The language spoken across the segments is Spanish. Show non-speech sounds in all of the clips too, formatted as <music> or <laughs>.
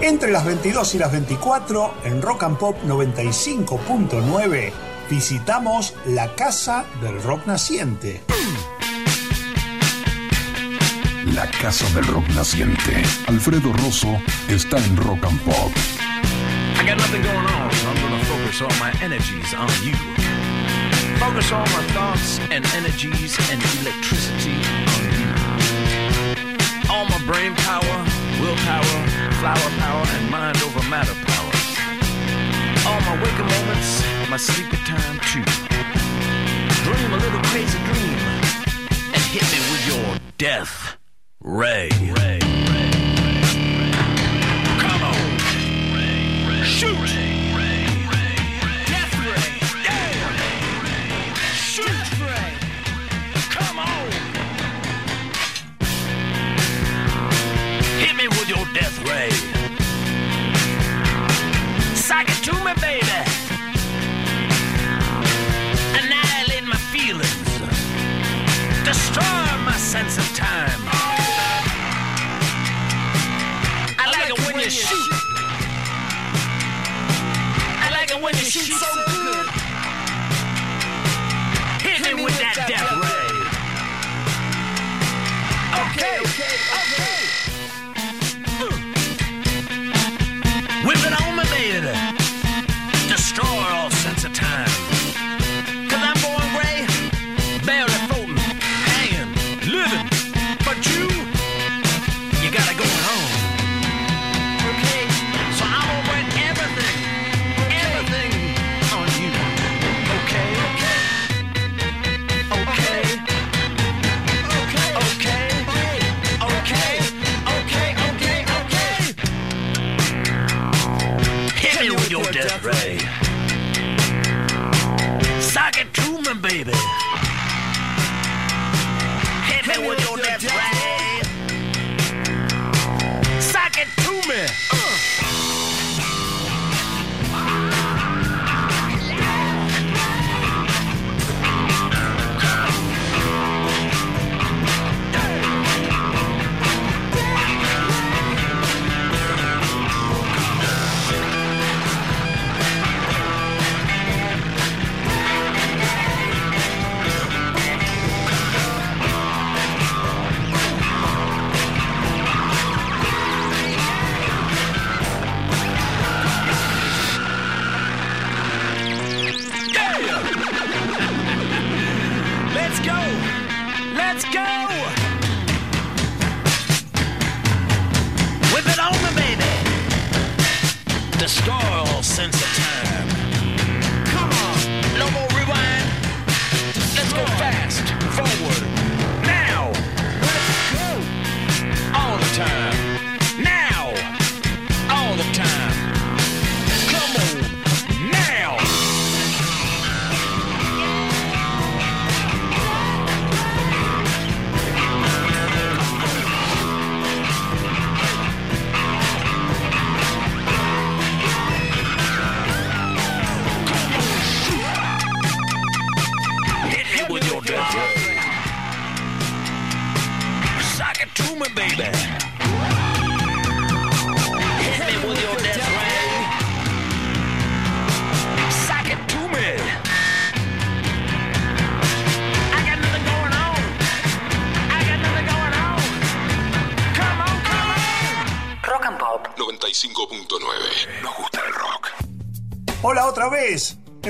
Entre las 22 y las 24, en Rock and Pop 95.9, visitamos la Casa del Rock Naciente. La Casa del Rock Naciente. Alfredo Rosso está en Rock and Pop. I got nothing going on, so I'm gonna focus all my energies on you. Focus all my thoughts and energies and electricity on you. All my brain power, willpower, flower power, and mind over matter power. All my waking moments, my sleepy time too. Dream a little crazy dream and hit me with your death ray. ray. Come on. Shoot! Death ray! Sock it to me, baby! Annihilate my feelings! Destroy my sense of time! I like it when you shoot! I like it when you shoot so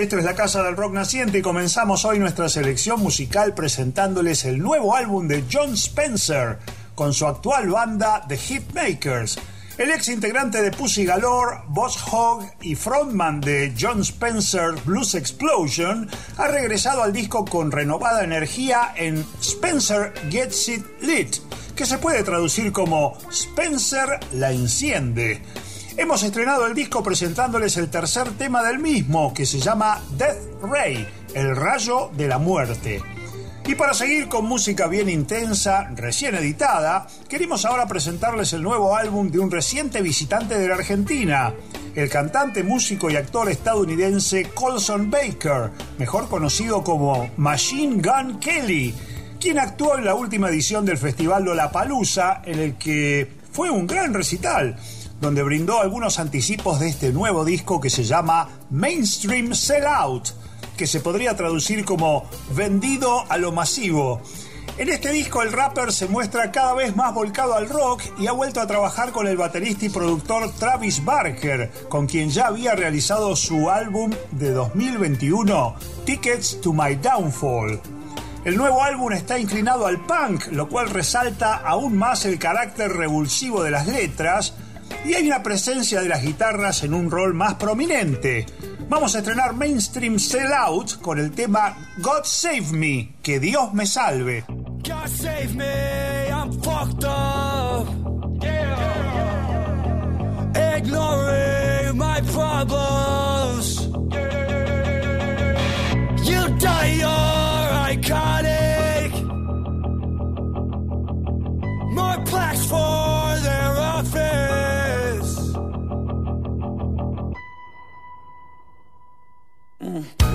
Esto es la Casa del Rock Naciente y comenzamos hoy nuestra selección musical presentándoles el nuevo álbum de John Spencer con su actual banda The Hitmakers. El ex integrante de Pussy Galore, Boss Hogg y frontman de John Spencer Blues Explosion ha regresado al disco con renovada energía en Spencer Gets It Lit, que se puede traducir como Spencer la enciende. Hemos estrenado el disco presentándoles el tercer tema del mismo, que se llama Death Ray, el rayo de la muerte. Y para seguir con música bien intensa, recién editada, queremos ahora presentarles el nuevo álbum de un reciente visitante de la Argentina, el cantante, músico y actor estadounidense Colson Baker, mejor conocido como Machine Gun Kelly, quien actuó en la última edición del Festival Lollapalooza, en el que fue un gran recital, donde brindó algunos anticipos de este nuevo disco que se llama Mainstream Sellout que se podría traducir como vendido a lo masivo. En este disco el rapper se muestra cada vez más volcado al rock y ha vuelto a trabajar con el baterista y productor Travis Barker, con quien ya había realizado su álbum de 2021, Tickets to My Downfall. El nuevo álbum está inclinado al punk, lo cual resalta aún más el carácter revulsivo de las letras, y hay una presencia de las guitarras en un rol más prominente. Vamos a estrenar Mainstream Sellout con el tema God Save Me, que Dios me salve. God save me, I'm fucked up. Ignoring my problems. You die, you're iconic. More plaques for their office.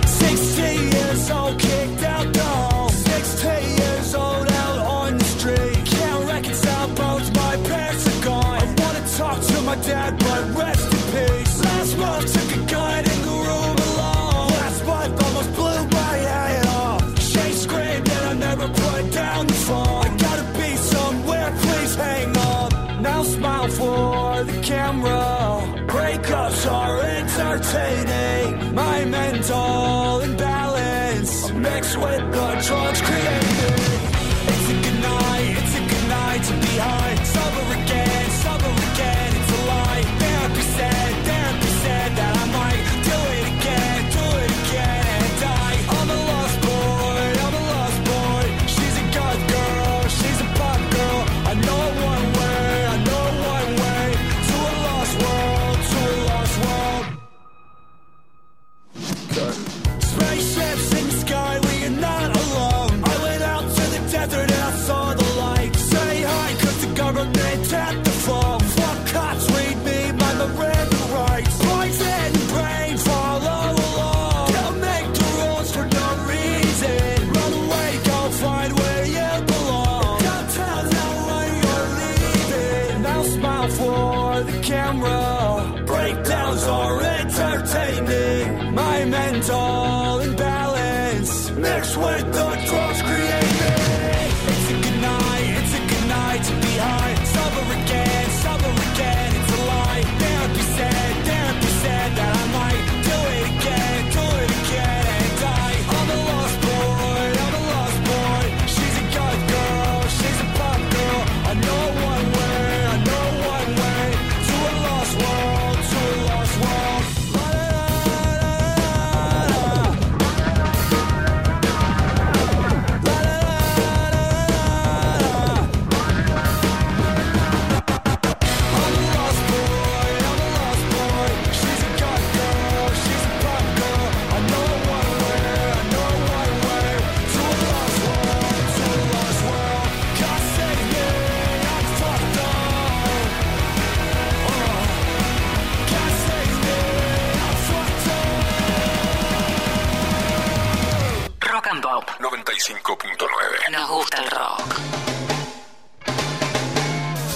16 years old, kicked out though. 16 years old, out on the street. Can't reconcile both my parents are gone. I wanna talk to my dad, Nos gusta el rock.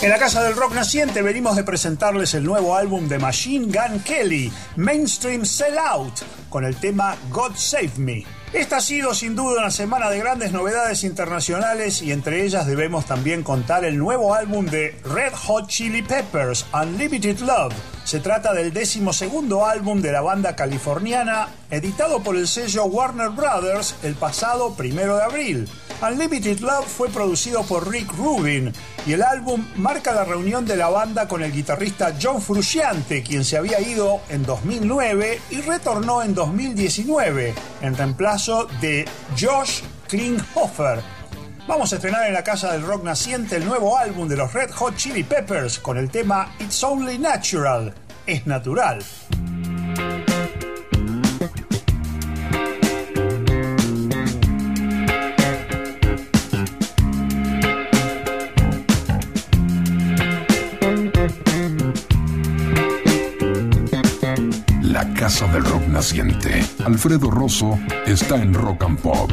En la Casa del Rock Naciente venimos de presentarles el nuevo álbum de Machine Gun Kelly, Mainstream Sellout, con el tema God Save Me. Esta ha sido sin duda una semana de grandes novedades internacionales y entre ellas debemos también contar el nuevo álbum de Red Hot Chili Peppers, Unlimited Love. Se trata del décimo segundo álbum de la banda californiana, editado por el sello Warner Brothers el pasado primero de abril. Unlimited Love fue producido por Rick Rubin y el álbum marca la reunión de la banda con el guitarrista John Frusciante, quien se había ido en 2009 y retornó en 2019 en reemplazo de Josh Klinghoffer. Vamos a estrenar en la Casa del Rock Naciente el nuevo álbum de los Red Hot Chili Peppers con el tema It's Only Natural, es natural. La Casa del Rock Naciente. Alfredo Rosso está en Rock and Pop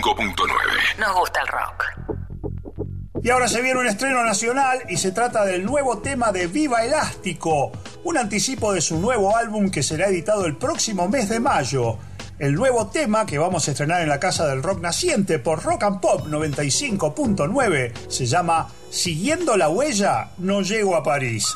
95.9. Nos gusta el rock. Y ahora se viene un estreno nacional y se trata del nuevo tema de Viva Elástico, un anticipo de su nuevo álbum que será editado el próximo mes de mayo. El nuevo tema que vamos a estrenar en la Casa del Rock Naciente por Rock and Pop 95.9 se llama Siguiendo la huella, no llego a París.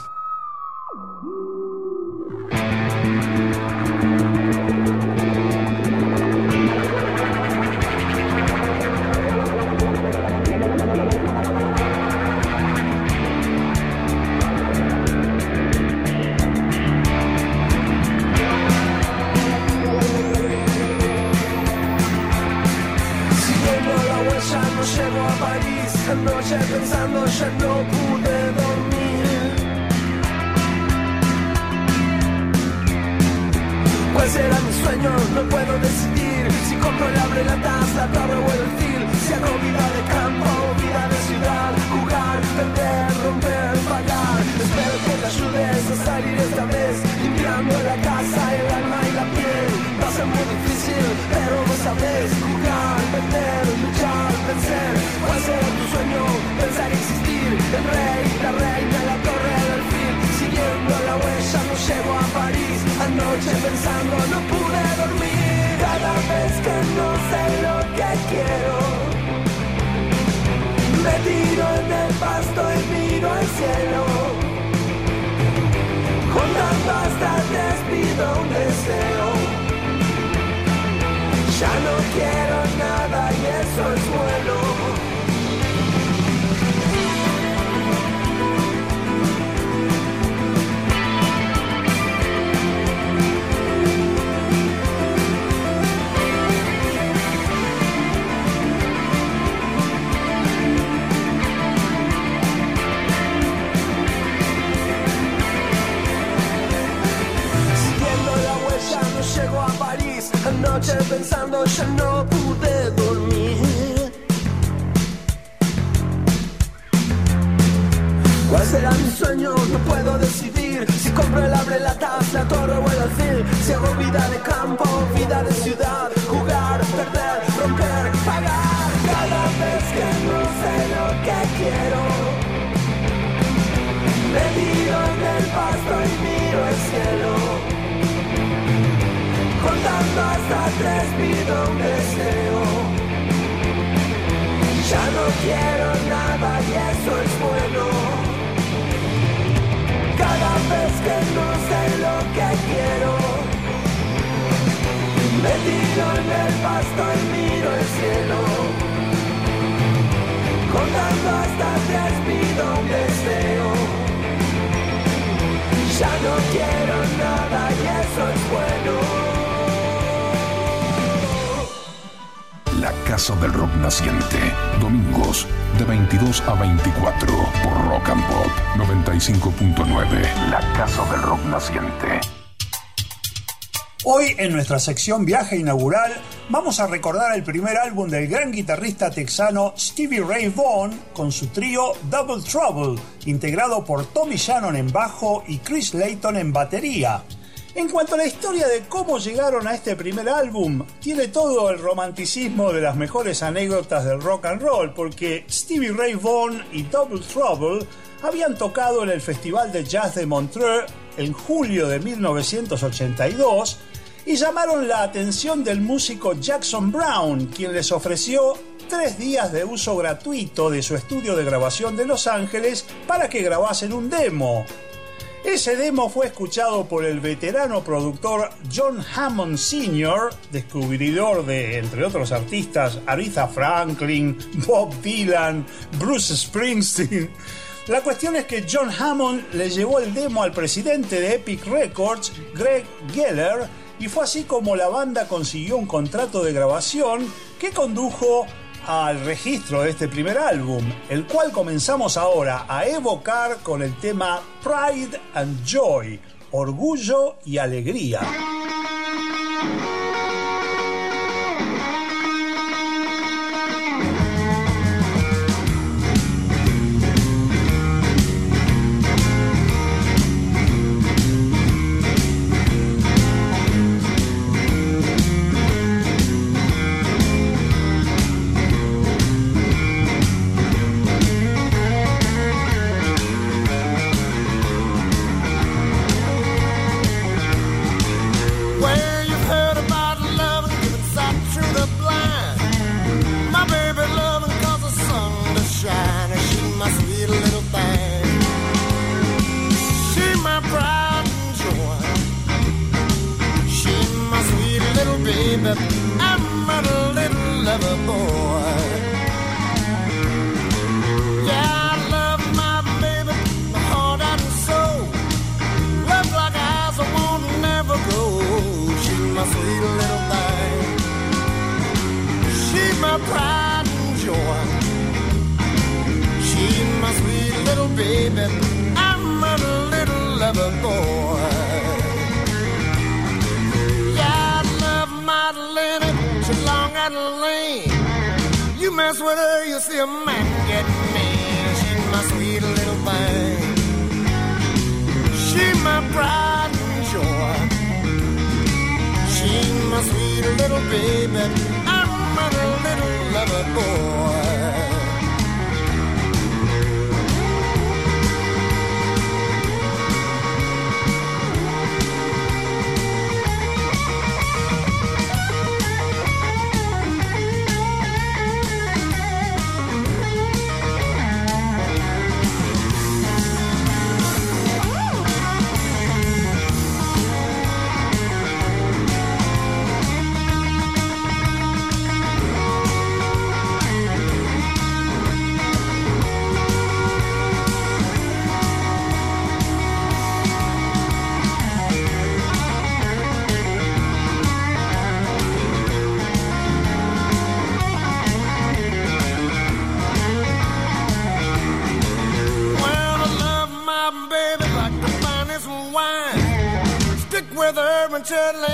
Nuestra sección Viaje Inaugural vamos a recordar el primer álbum del gran guitarrista texano Stevie Ray Vaughan con su trío Double Trouble, integrado por Tommy Shannon en bajo y Chris Layton en batería. En cuanto a la historia de cómo llegaron a este primer álbum, tiene todo el romanticismo de las mejores anécdotas del rock and roll, porque Stevie Ray Vaughan y Double Trouble habían tocado en el Festival de Jazz de Montreux en julio de 1982 y llamaron la atención del músico Jackson Brown, quien les ofreció tres días de uso gratuito de su estudio de grabación de Los Ángeles para que grabasen un demo. Ese demo fue escuchado por el veterano productor John Hammond Sr., descubridor de, entre otros artistas, Aretha Franklin, Bob Dylan, Bruce Springsteen. La cuestión es que John Hammond le llevó el demo al presidente de Epic Records, Greg Geller, y fue así como la banda consiguió un contrato de grabación que condujo al registro de este primer álbum, el cual comenzamos ahora a evocar con el tema Pride and Joy, orgullo y alegría. Her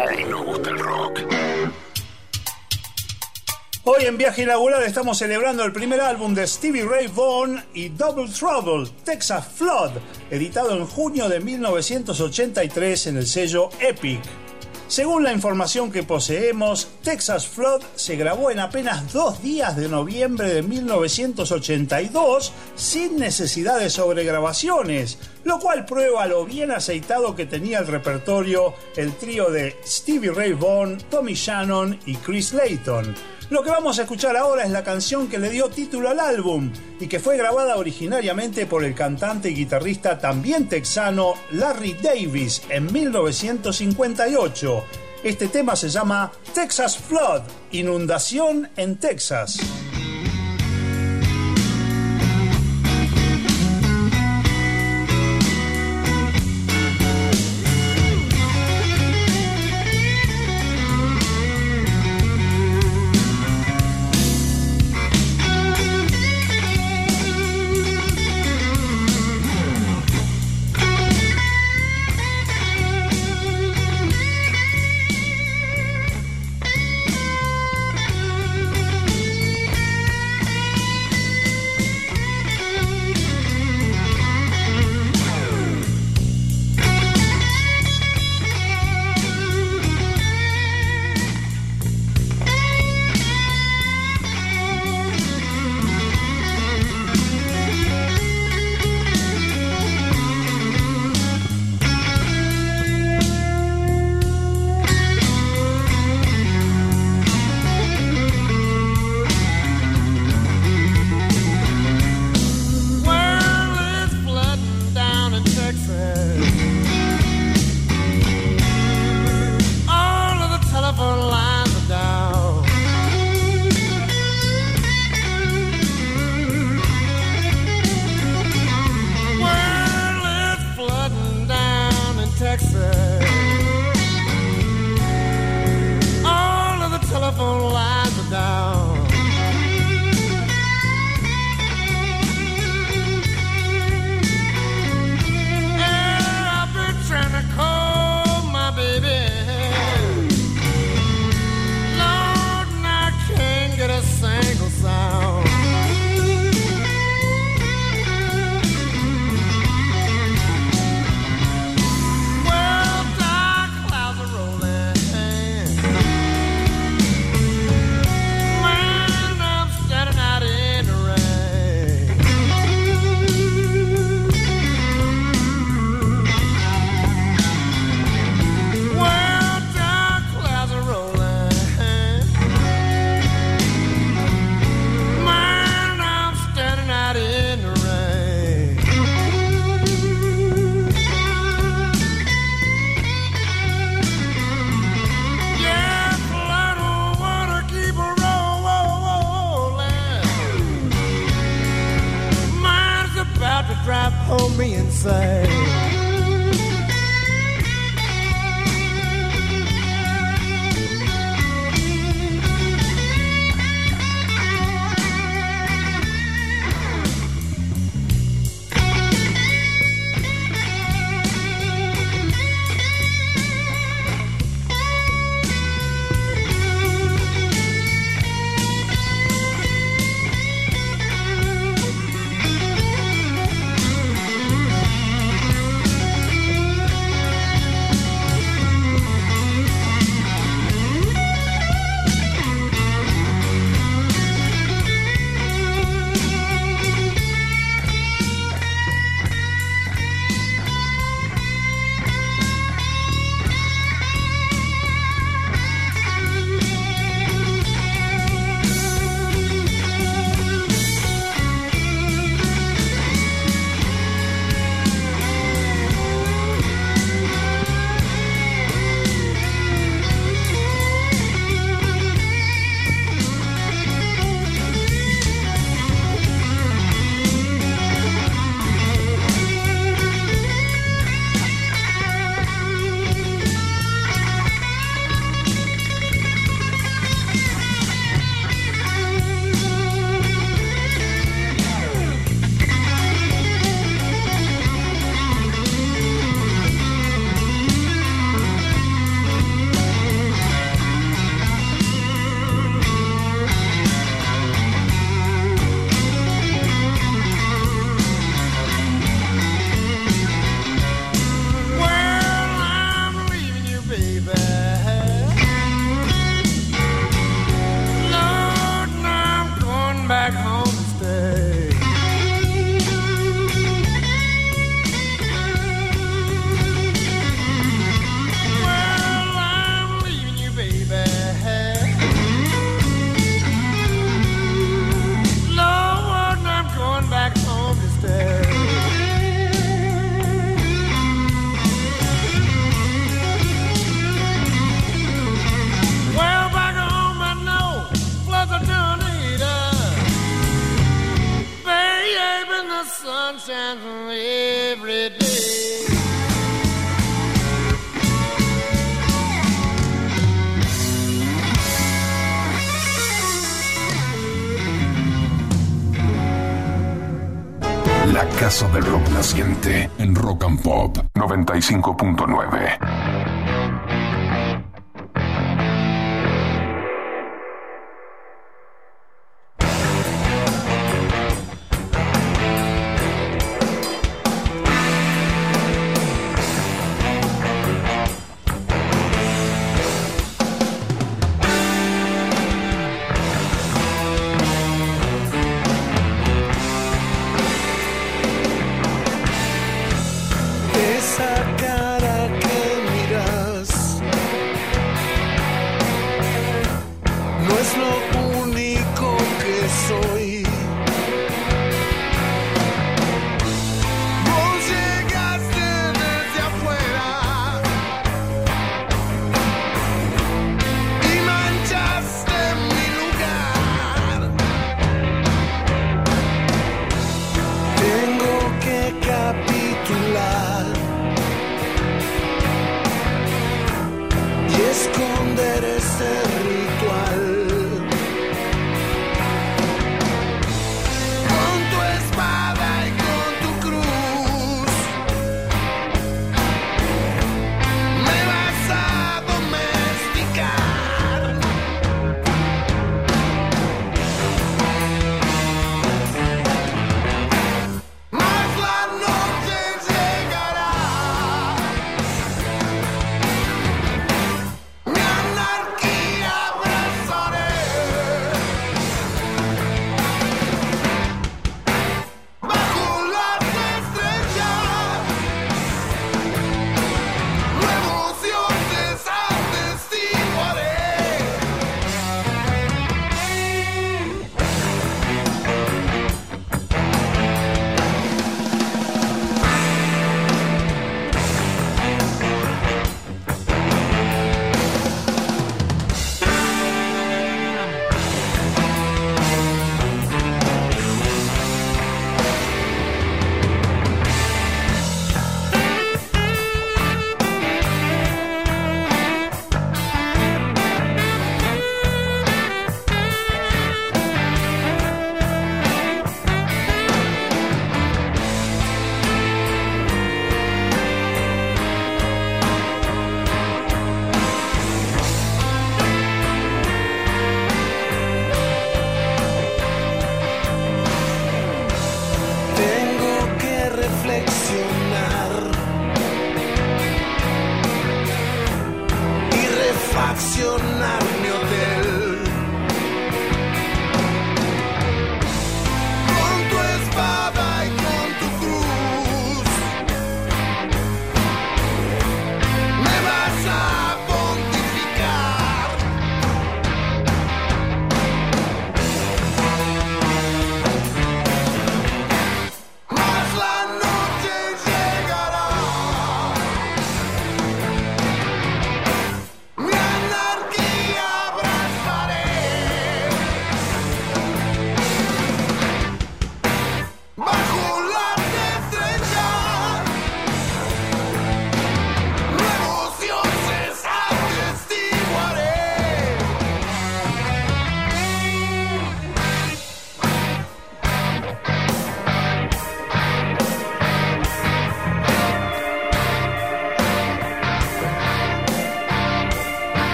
95.9. Nos gusta el rock. Hoy en Viaje Inaugural estamos celebrando el primer álbum de Stevie Ray Vaughan y Double Trouble, Texas Flood, editado en junio de 1983 en el sello Epic. Según la información que poseemos, Texas Flood se grabó en apenas dos días de noviembre de 1982 sin necesidad de sobregrabaciones, lo cual prueba lo bien aceitado que tenía el repertorio el trío de Stevie Ray Vaughan, Tommy Shannon y Chris Layton. Lo que vamos a escuchar ahora es la canción que le dio título al álbum y que fue grabada originariamente por el cantante y guitarrista también texano Larry Davis en 1958. Este tema se llama Texas Flood, inundación en Texas.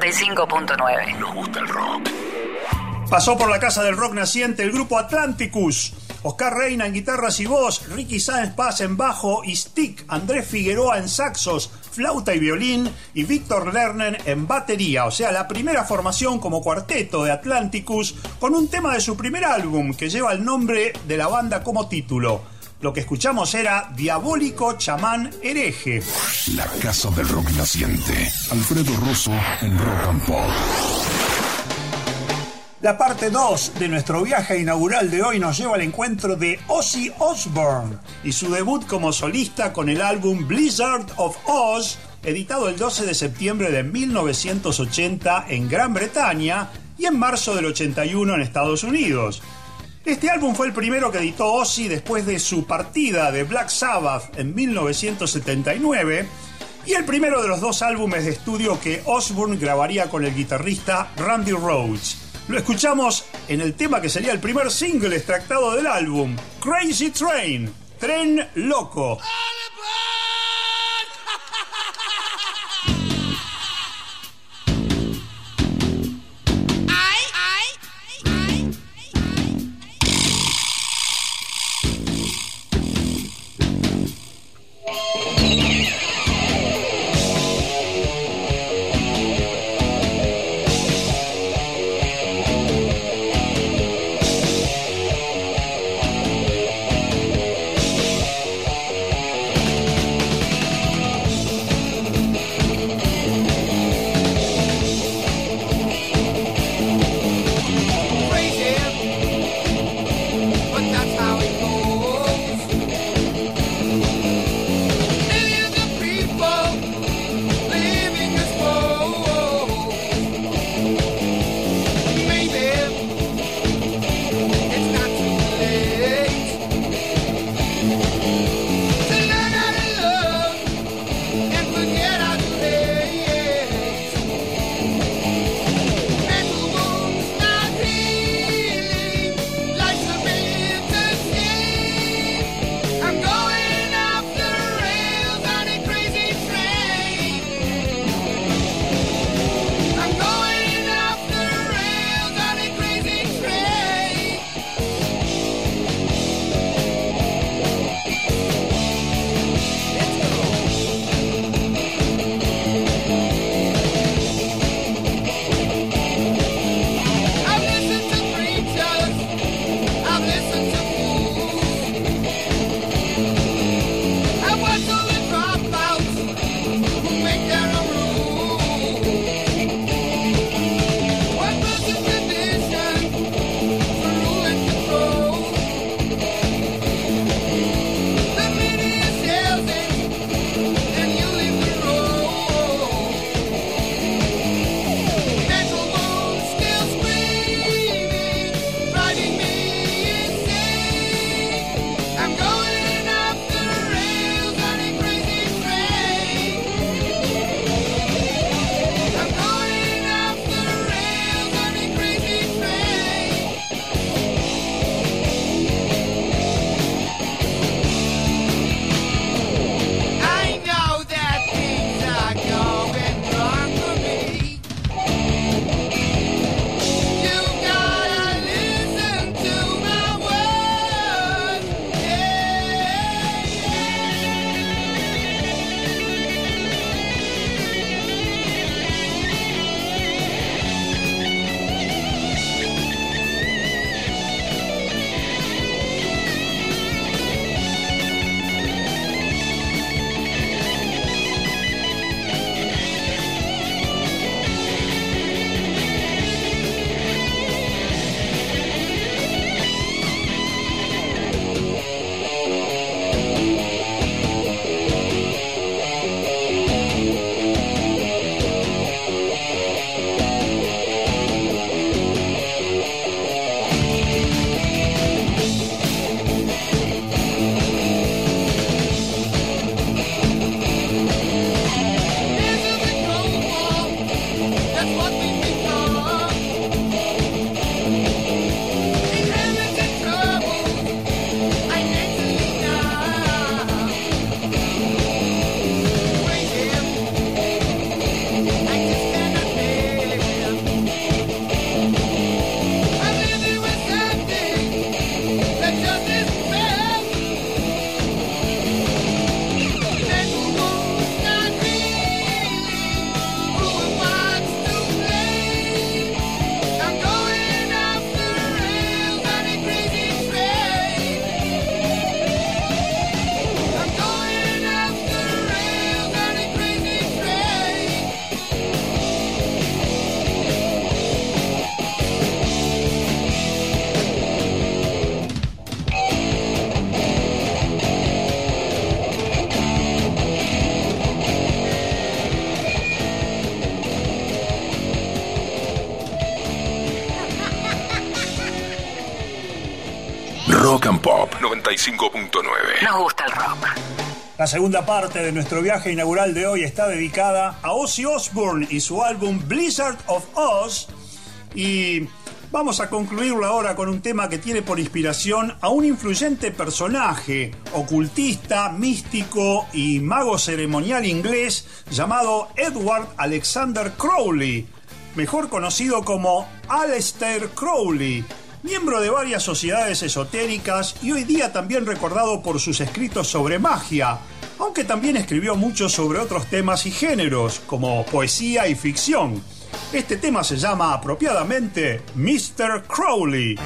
95.9. Nos gusta el rock. Pasó por la casa del rock naciente el grupo Atlanticus. Oscar Reina en guitarras y voz, Ricky Sáenz Paz en bajo y stick, Andrés Figueroa en saxos, flauta y violín y Víctor Lerner en batería, o sea, la primera formación como cuarteto de Atlanticus con un tema de su primer álbum que lleva el nombre de la banda como título. Lo que escuchamos era Diabólico Chamán Hereje. La casa del rock naciente. Alfredo Rosso en Rock and Pop. La parte 2 de nuestro viaje inaugural de hoy nos lleva al encuentro de Ozzy Osbourne y su debut como solista con el álbum Blizzard of Oz, editado el 12 de septiembre de 1980 en Gran Bretaña y en marzo del 81 en Estados Unidos. Este álbum fue el primero que editó Ozzy después de su partida de Black Sabbath en 1979 y el primero de los dos álbumes de estudio que Osbourne grabaría con el guitarrista Randy Rhoads. Lo escuchamos en el tema que sería el primer single extractado del álbum, Crazy Train, Tren Loco. 95.9. Nos gusta el rock. La segunda parte de nuestro viaje inaugural de hoy está dedicada a Ozzy Osbourne y su álbum Blizzard of Oz. Y vamos a concluirlo ahora con un tema que tiene por inspiración a un influyente personaje, ocultista, místico y mago ceremonial inglés llamado Edward Alexander Crowley, mejor conocido como Aleister Crowley miembro de varias sociedades esotéricas y hoy día también recordado por sus escritos sobre magia, aunque también escribió mucho sobre otros temas y géneros, como poesía y ficción. Este tema se llama apropiadamente Mr. Crowley.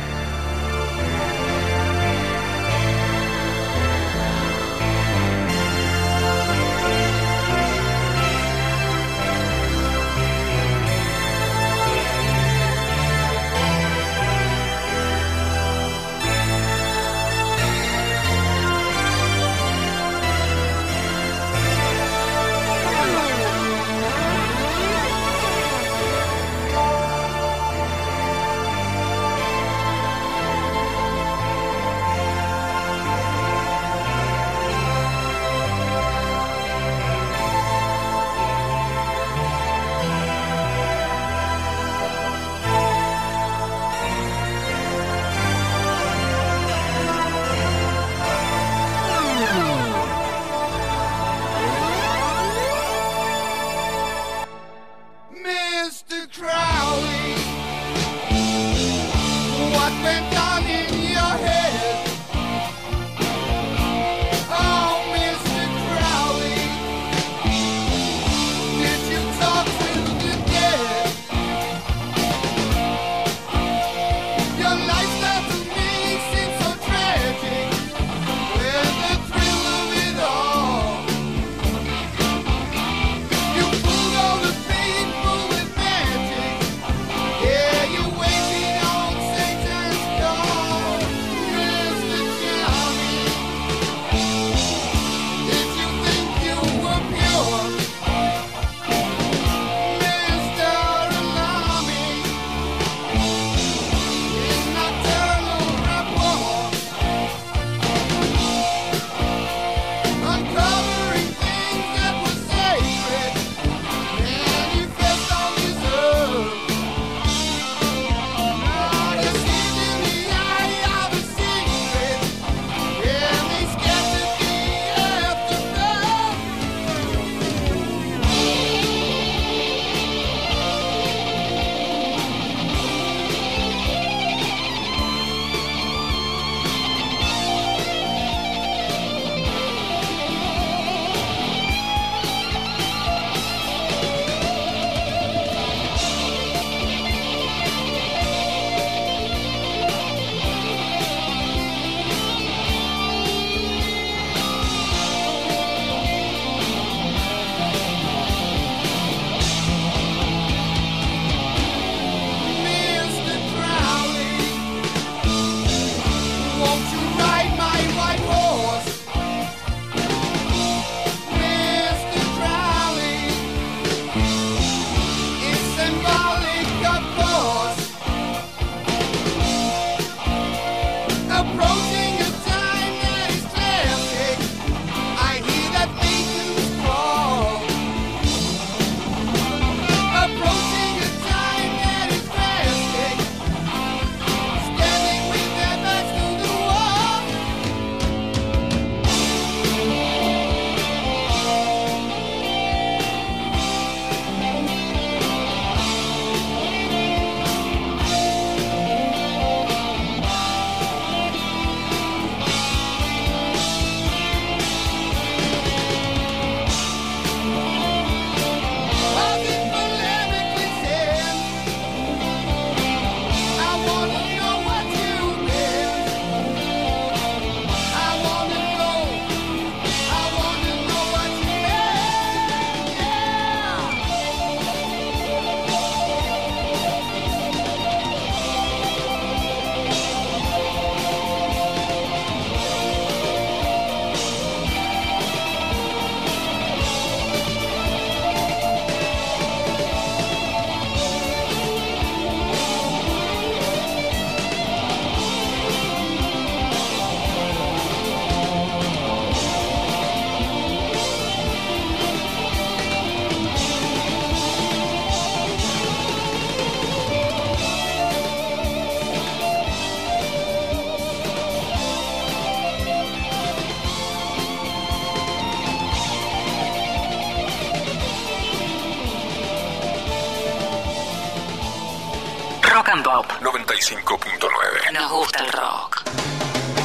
95.9. nos gusta el rock.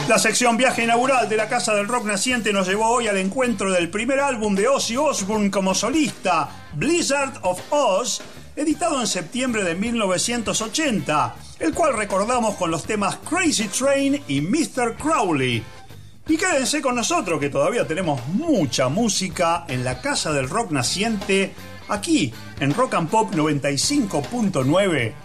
La sección viaje inaugural de la Casa del Rock Naciente nos llevó hoy al encuentro del primer álbum de Ozzy Osbourne como solista, Blizzard of Oz, editado en septiembre de 1980, el cual recordamos con los temas Crazy Train y Mr. Crowley. Y quédense con nosotros que todavía tenemos mucha música en la Casa del Rock Naciente, aquí en Rock and Pop 95.9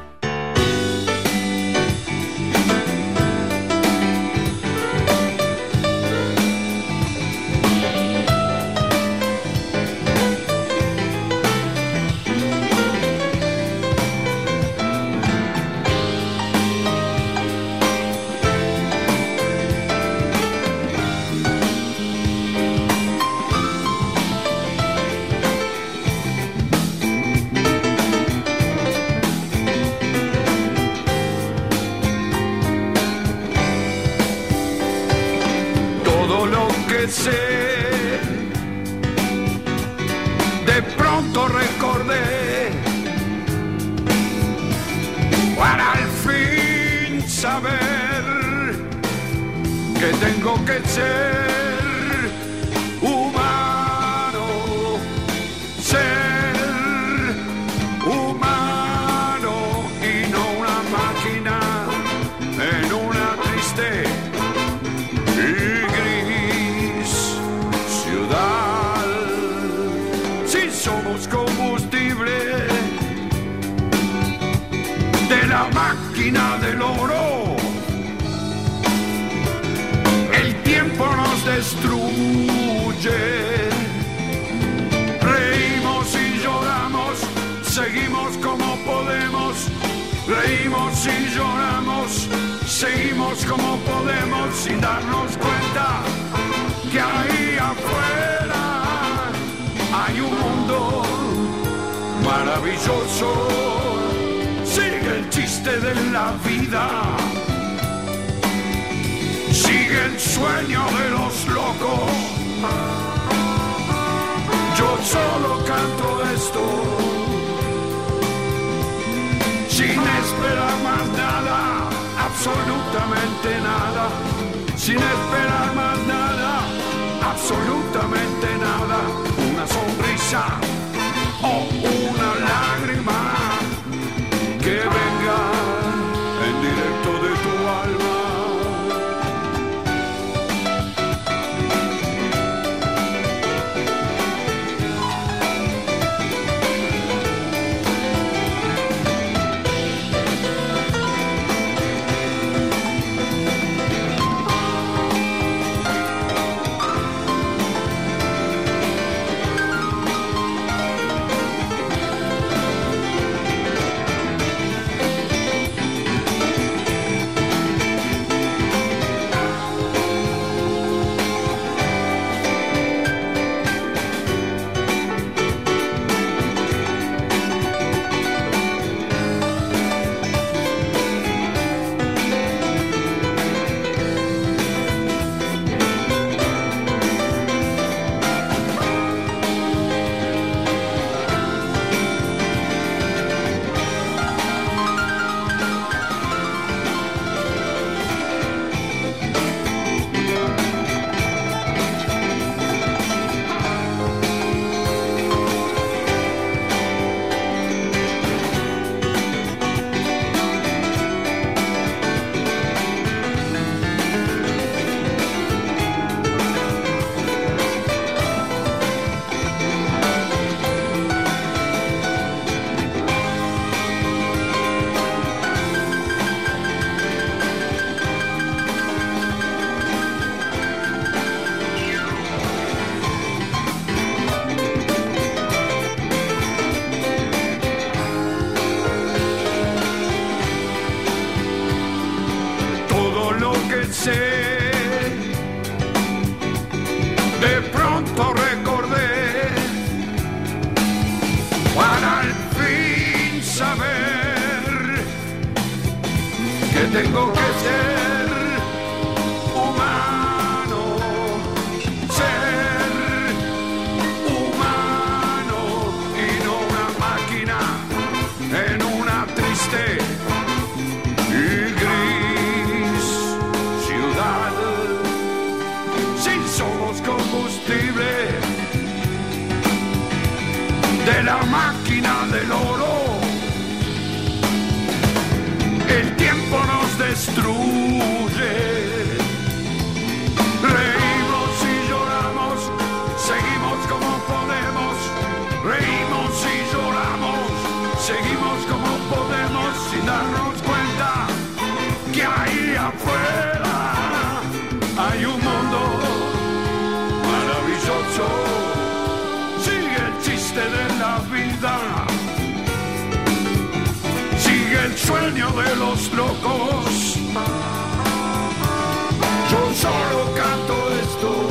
Lo que sé. De pronto recordé para al fin saber que tengo que ser destruye. Reímos y lloramos, seguimos como podemos. Reímos y lloramos, seguimos como podemos sin darnos cuenta que ahí afuera hay un mundo maravilloso. Sigue el chiste de la vida. Sigue el sueño de los locos. Oh.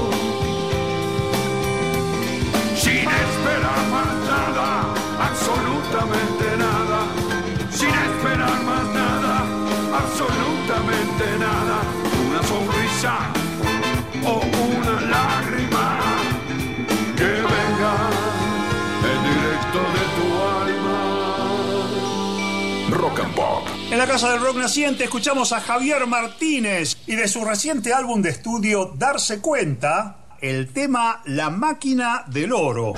La Casa del Rock Naciente escuchamos a Javier Martínez y de su reciente álbum de estudio Darse Cuenta, el tema La Máquina del Oro.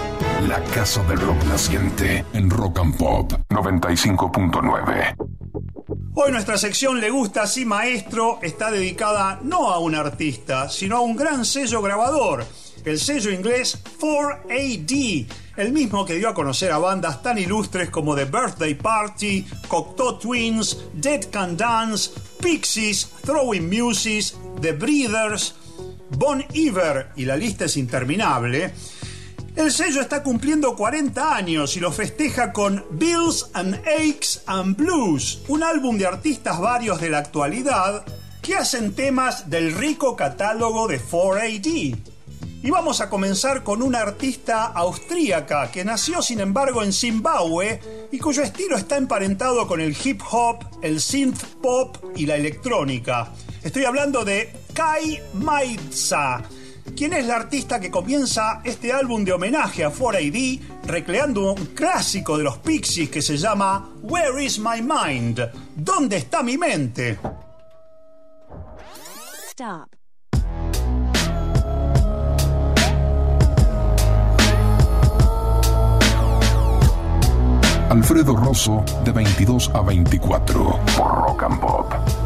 La Casa del Rock Naciente en Rock and Pop 95.9. Hoy nuestra sección Le Gusta Así Maestro está dedicada no a un artista, sino a un gran sello grabador, el sello inglés 4AD, el mismo que dio a conocer a bandas tan ilustres como The Birthday Party, Cocteau Twins, Dead Can Dance, Pixies, Throwing Muses, The Breeders, Bon Iver, y la lista es interminable. El sello está cumpliendo 40 años y lo festeja con Bills and Aches and Blues, un álbum de artistas varios de la actualidad que hacen temas del rico catálogo de 4AD. Y vamos a comenzar con una artista austríaca que nació sin embargo en Zimbabue y cuyo estilo está emparentado con el hip hop, el synth pop y la electrónica. Estoy hablando de Kai Maitza, quien es la artista que comienza este álbum de homenaje a 4AD recreando un clásico de los Pixies que se llama Where is my mind? ¿Dónde está mi mente? Stop. Alfredo Rosso de 22 a 24 por Rock and Pop.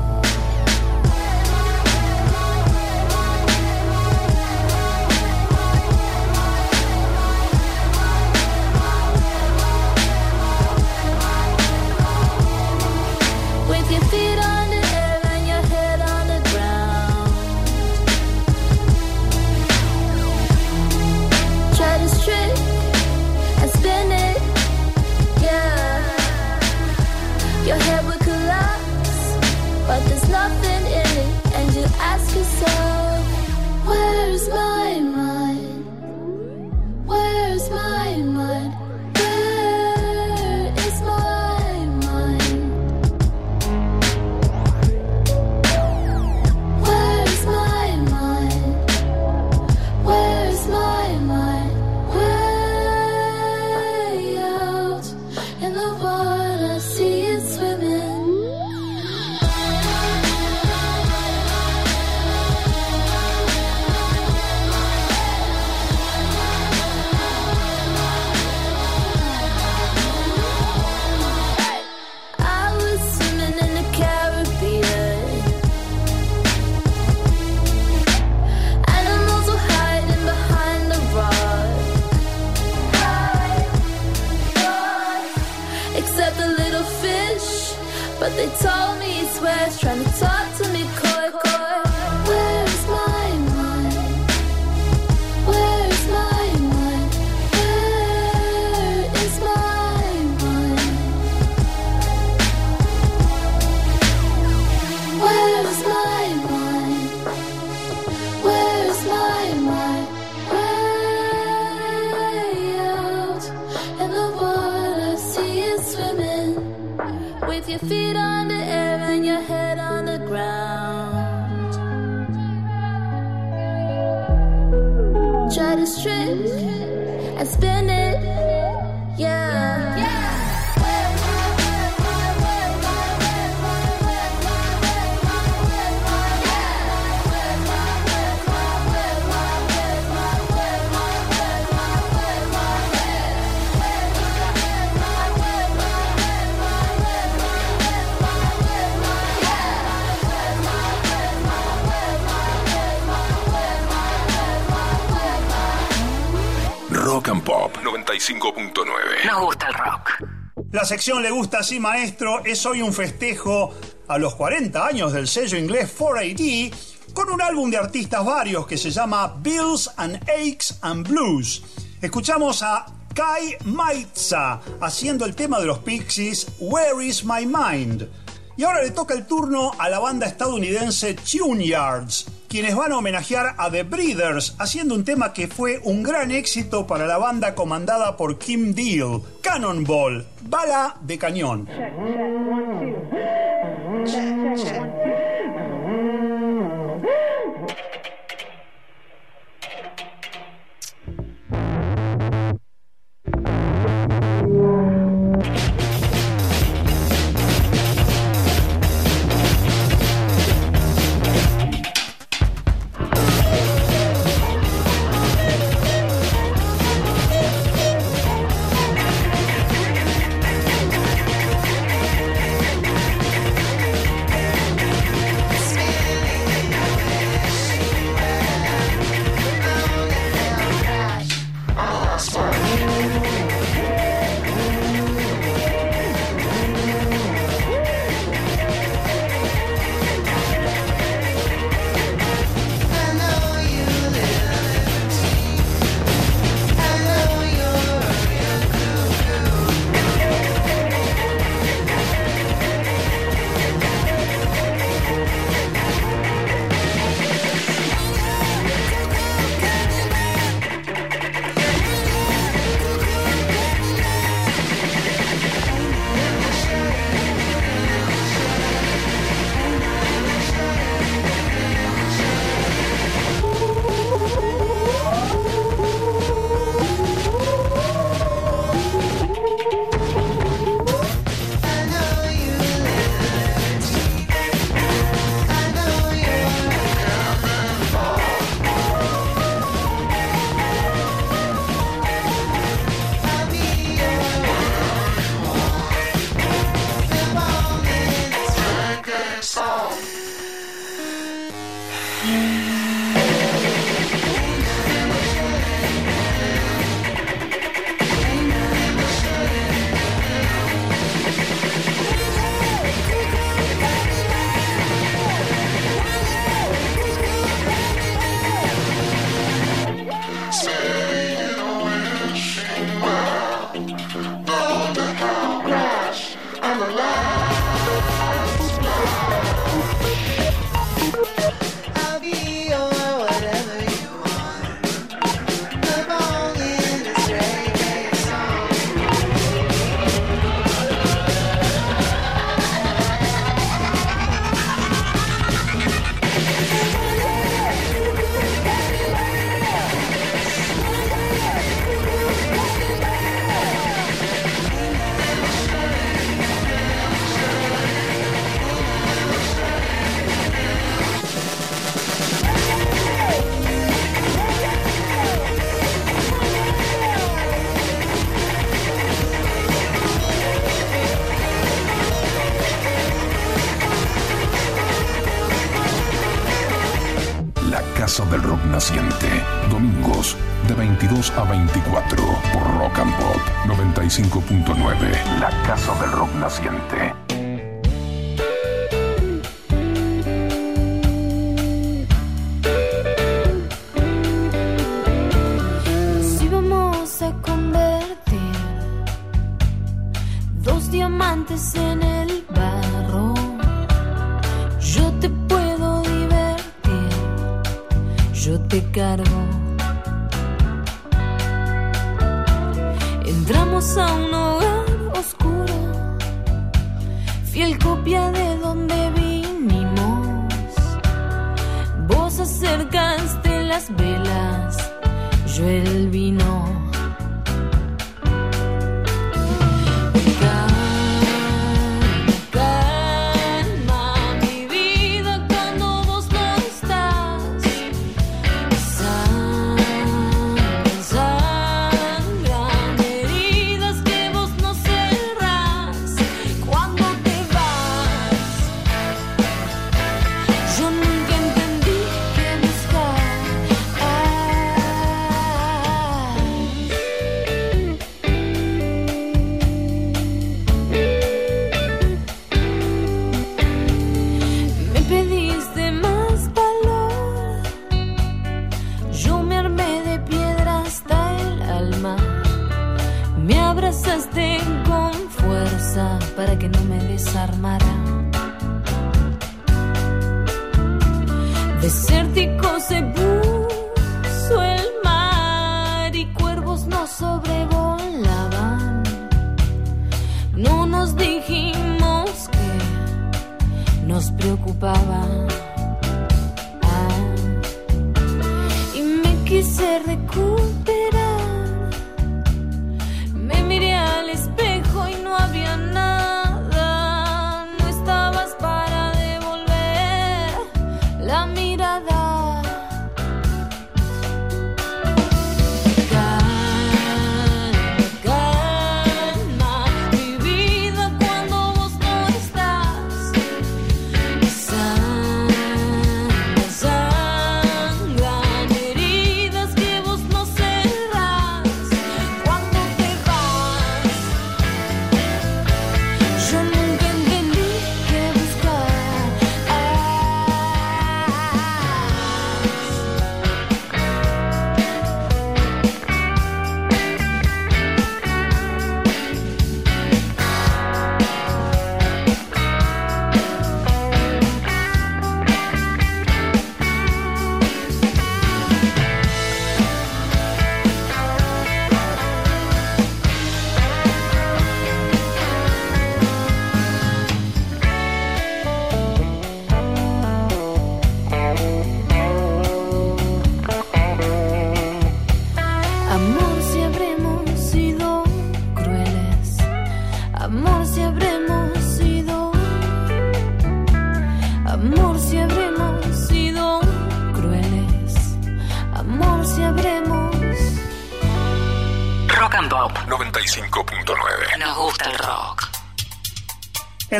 Sección Le gusta así, maestro, es hoy un festejo a los 40 años del sello inglés 4AD con un álbum de artistas varios que se llama Bills and Aches and Blues. Escuchamos a Kai Maitza haciendo el tema de los Pixies Where is My Mind. Y ahora le toca el turno a la banda estadounidense Tune Yards, quienes van a homenajear a The Breeders haciendo un tema que fue un gran éxito para la banda comandada por Kim Deal, Cannonball, bala de cañón.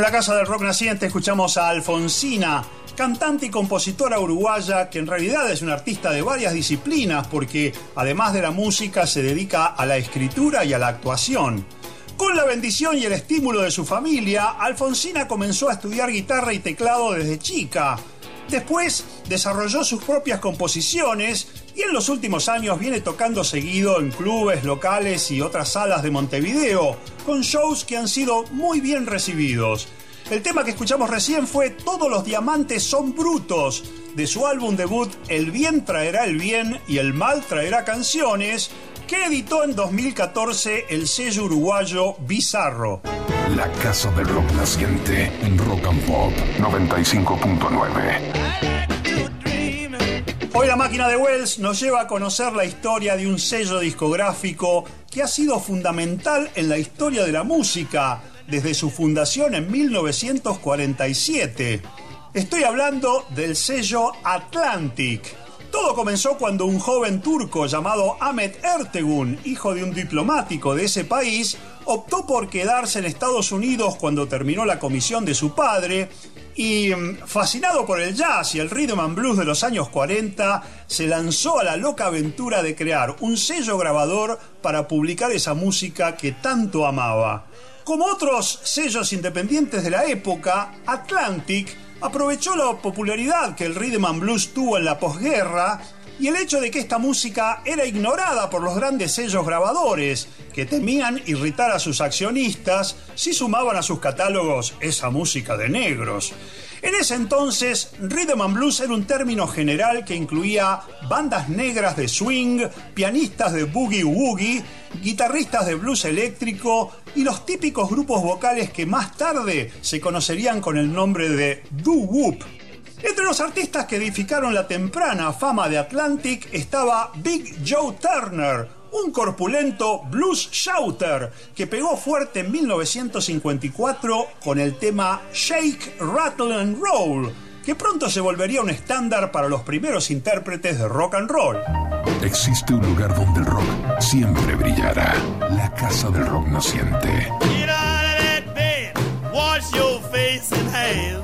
La Casa del Rock Naciente escuchamos a Alfonsina, cantante y compositora uruguaya que en realidad es una artista de varias disciplinas porque además de la música se dedica a la escritura y a la actuación. Con la bendición y el estímulo de su familia, Alfonsina comenzó a estudiar guitarra y teclado desde chica. Después desarrolló sus propias composiciones y en los últimos años viene tocando seguido en clubes locales y otras salas de Montevideo, con shows que han sido muy bien recibidos. El tema que escuchamos recién fue Todos los diamantes son brutos, de su álbum debut El bien traerá el bien y el mal traerá canciones, que editó en 2014 el sello uruguayo Bizarro. La Casa del Rock Naciente en Rock and Pop 95.9. Hoy la máquina de Wells nos lleva a conocer la historia de un sello discográfico que ha sido fundamental en la historia de la música desde su fundación en 1947. Estoy hablando del sello Atlantic. Todo comenzó cuando un joven turco llamado Ahmet Ertegun, hijo de un diplomático de ese país, optó por quedarse en Estados Unidos cuando terminó la comisión de su padre y, mm, fascinado por el jazz y el rhythm and blues de los años 40, se lanzó a la loca aventura de crear un sello grabador para publicar esa música que tanto amaba. Como otros sellos independientes de la época, Atlantic aprovechó la popularidad que el rhythm and blues tuvo en la posguerra y el hecho de que esta música era ignorada por los grandes sellos grabadores, que temían irritar a sus accionistas si sumaban a sus catálogos esa música de negros. En ese entonces, rhythm and blues era un término general que incluía bandas negras de swing, pianistas de boogie woogie, guitarristas de blues eléctrico y los típicos grupos vocales que más tarde se conocerían con el nombre de doo-wop. Entre los artistas que edificaron la temprana fama de Atlantic estaba Big Joe Turner, un corpulento blues shouter que pegó fuerte en 1954 con el tema Shake, Rattle and Roll, que pronto se volvería un estándar para los primeros intérpretes de rock and roll. Existe un lugar donde el rock siempre brillará. La Casa del Rock Naciente. Get out of that bed, wash your face and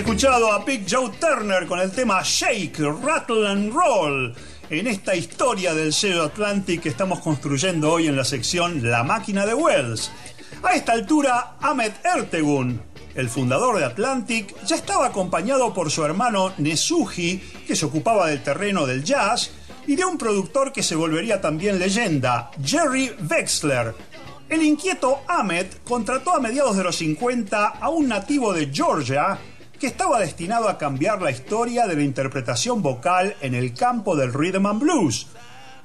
escuchado a Big Joe Turner con el tema Shake, Rattle and Roll en esta historia del sello Atlantic que estamos construyendo hoy en la sección La máquina de Wells. A esta altura, Ahmet Ertegun, el fundador de Atlantic, ya estaba acompañado por su hermano Nesuji, que se ocupaba del terreno del jazz, y de un productor que se volvería también leyenda, Jerry Wexler. El inquieto Ahmet contrató a mediados de los 50 a un nativo de Georgia que estaba destinado a cambiar la historia de la interpretación vocal en el campo del rhythm and blues.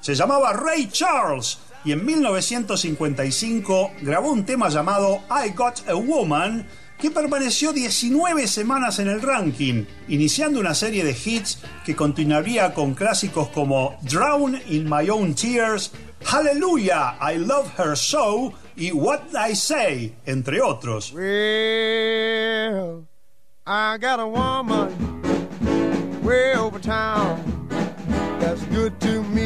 Se llamaba Ray Charles y en 1955 grabó un tema llamado I Got a Woman que permaneció 19 semanas en el ranking, iniciando una serie de hits que continuaría con clásicos como Drown in My Own Tears, Hallelujah, I Love Her So y What I Say, entre otros. I got a woman way over town that's good to me.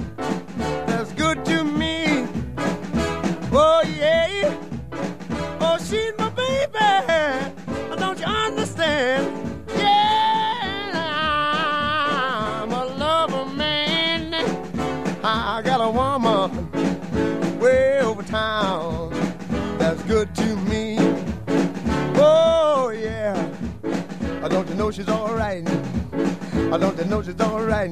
I don't they know she's alright.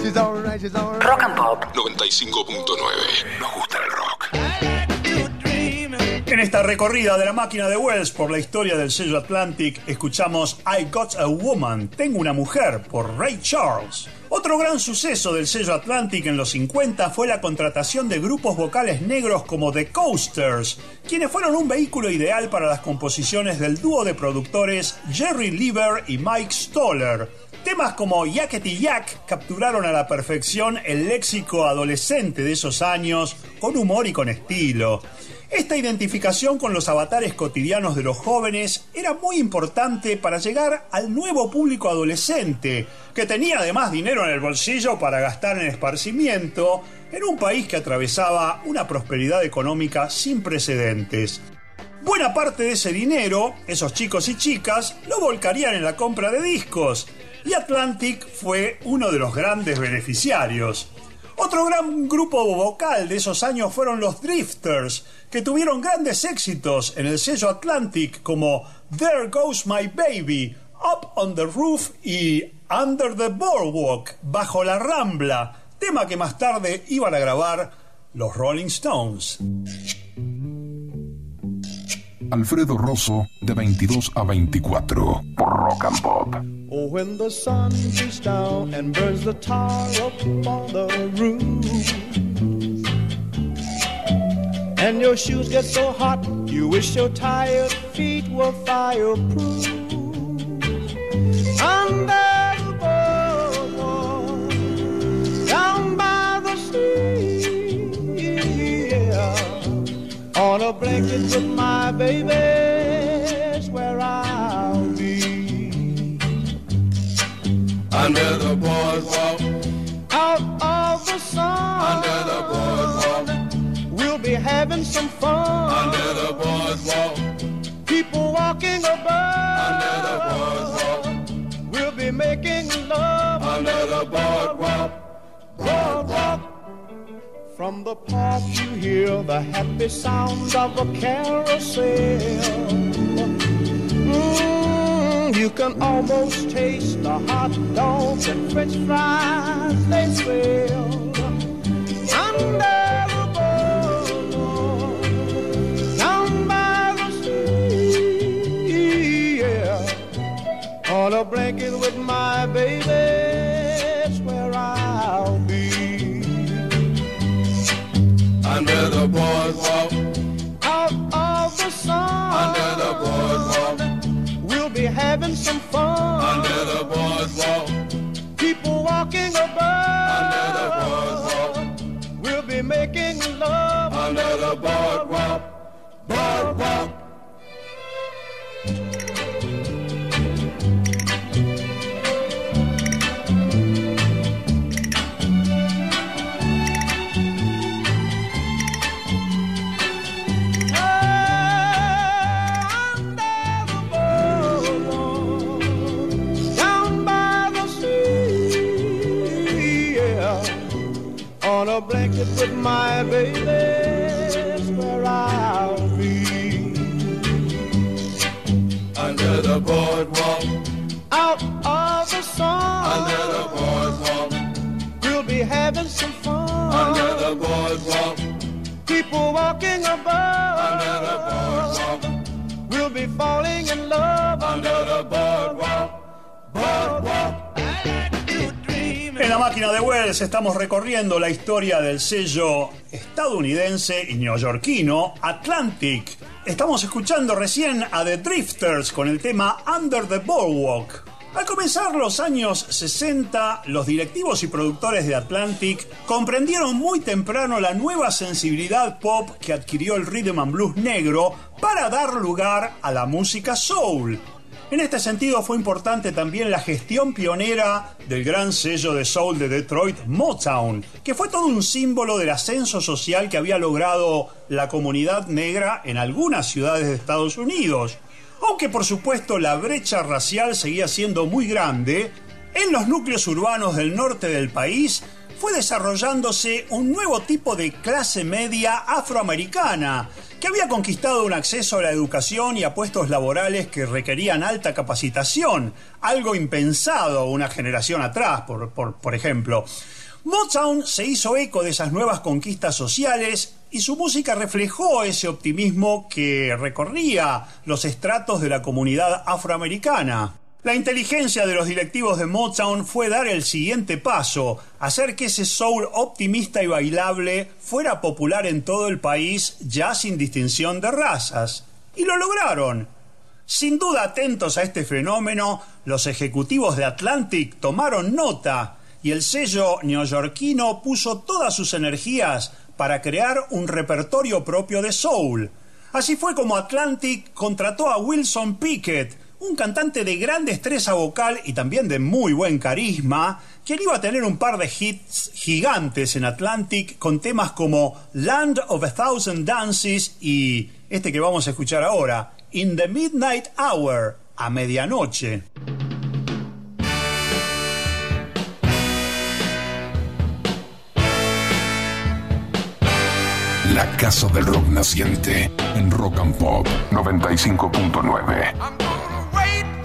She's alright, she's alright. Rock and Pop 95.9. Nos gusta el rock. En esta recorrida de la máquina de Wells por la historia del sello Atlantic, escuchamos I Got a Woman, Tengo una mujer, por Ray Charles. Otro gran suceso del sello Atlantic en los 50 fue la contratación de grupos vocales negros como The Coasters, quienes fueron un vehículo ideal para las composiciones del dúo de productores Jerry Lieber y Mike Stoller. Temas como Yakety Yak capturaron a la perfección el léxico adolescente de esos años, con humor y con estilo. Esta identificación con los avatares cotidianos de los jóvenes era muy importante para llegar al nuevo público adolescente, que tenía además dinero en el bolsillo para gastar en esparcimiento en un país que atravesaba una prosperidad económica sin precedentes. Buena parte de ese dinero, esos chicos y chicas, lo volcarían en la compra de discos, y Atlantic fue uno de los grandes beneficiarios. Otro gran grupo vocal de esos años fueron los Drifters, que tuvieron grandes éxitos en el sello Atlantic como There Goes My Baby, Up on the Roof y Under the Boardwalk, Bajo la Rambla, tema que más tarde iban a grabar los Rolling Stones. Alfredo Rosso, de 22 a 24, por Rock and Pop. Oh, when the sun beats down and burns the tar up on the roof. And your shoes get so hot, you wish your tired feet were fireproof. Under the boardwalk, down by the sea, yeah. On a blanket with my baby's Under the boardwalk, Out of the sun, under the boardwalk, we'll be having some fun. under the boardwalk, People walking above, under the boardwalk, we'll be making love under the boardwalk. boardwalk. From the park you hear the happy sounds of a carousel. Mm, you can almost taste the hot dogs and french fries they sell. Under the boardwalk, down by the sea, yeah. On a blanket with my baby, that's where I'll be. Under the boardwalk, Out of the sun, under the boardwalk, be having some fun. under the boardwalk, People walking above, under the boardwalk, we'll be making love. Under the boardwalk, boardwalk. Blanket with my baby, where I'll be. Under the boardwalk, Out of the sun, under the boardwalk, we'll be having some fun. under the boardwalk, People walking above, under the boardwalk, we'll be falling in love. Under the boardwalk, boardwalk. Máquina de Wells estamos recorriendo la historia del sello estadounidense y neoyorquino Atlantic. Estamos escuchando recién a The Drifters con el tema Under the Boardwalk. Al comenzar los años 60, los directivos y productores de Atlantic comprendieron muy temprano la nueva sensibilidad pop que adquirió el rhythm and blues negro para dar lugar a la música soul. En este sentido fue importante también la gestión pionera del gran sello de soul de Detroit, Motown, que fue todo un símbolo del ascenso social que había logrado la comunidad negra en algunas ciudades de Estados Unidos. Aunque por supuesto la brecha racial seguía siendo muy grande, en los núcleos urbanos del norte del país fue desarrollándose un nuevo tipo de clase media afroamericana, que había conquistado un acceso a la educación y a puestos laborales que requerían alta capacitación, algo impensado una generación atrás, por, por, ejemplo. Motown se hizo eco de esas nuevas conquistas sociales y su música reflejó ese optimismo que recorría los estratos de la comunidad afroamericana. La inteligencia de los directivos de Motown fue dar el siguiente paso, hacer que ese soul optimista y bailable fuera popular en todo el país ya sin distinción de razas. Y lo lograron. Sin duda atentos a este fenómeno, los ejecutivos de Atlantic tomaron nota y el sello neoyorquino puso todas sus energías para crear un repertorio propio de soul. Así fue como Atlantic contrató a Wilson Pickett, un cantante de gran destreza vocal y también de muy buen carisma, quien iba a tener un par de hits gigantes en Atlantic con temas como Land of a Thousand Dances y este que vamos a escuchar ahora, In the Midnight Hour, a medianoche. La Casa del Rock Naciente en Rock and Pop 95.9. Rock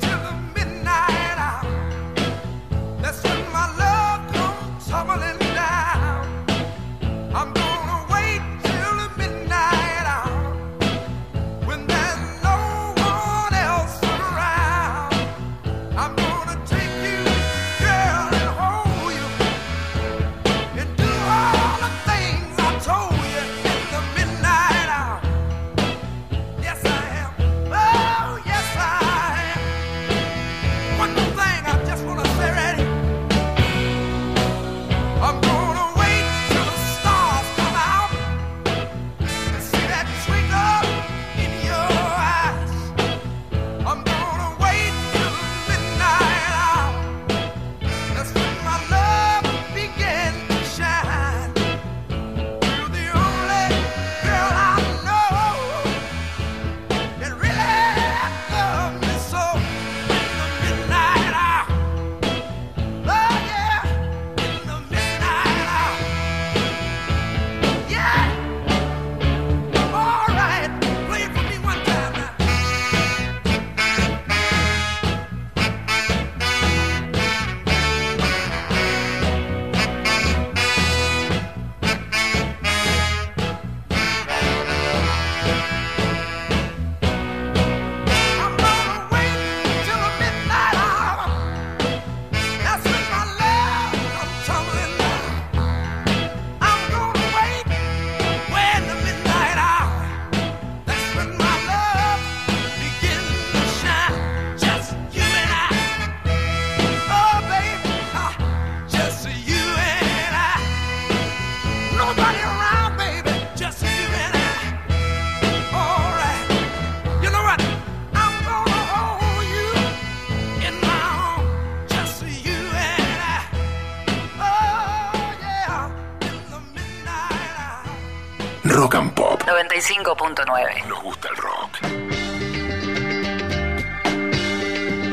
95.9. Nos gusta el rock.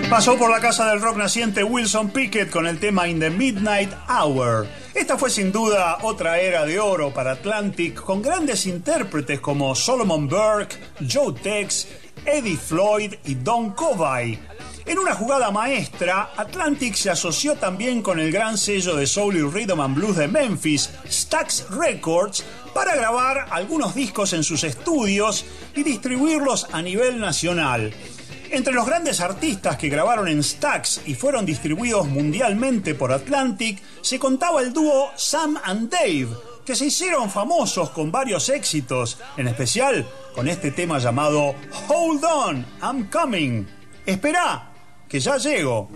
Pasó por la casa del rock naciente Wilson Pickett con el tema In the Midnight Hour. Esta fue sin duda otra era de oro para Atlantic, con grandes intérpretes como Solomon Burke, Joe Tex, Eddie Floyd y Don Covey. En una jugada maestra, Atlantic se asoció también con el gran sello de soul y rhythm and blues de Memphis, Stax Records, para grabar algunos discos en sus estudios y distribuirlos a nivel nacional. Entre los grandes artistas que grabaron en Stax y fueron distribuidos mundialmente por Atlantic, se contaba el dúo Sam and Dave, que se hicieron famosos con varios éxitos, en especial con este tema llamado Hold On, I'm Coming. Espera, que ya llego.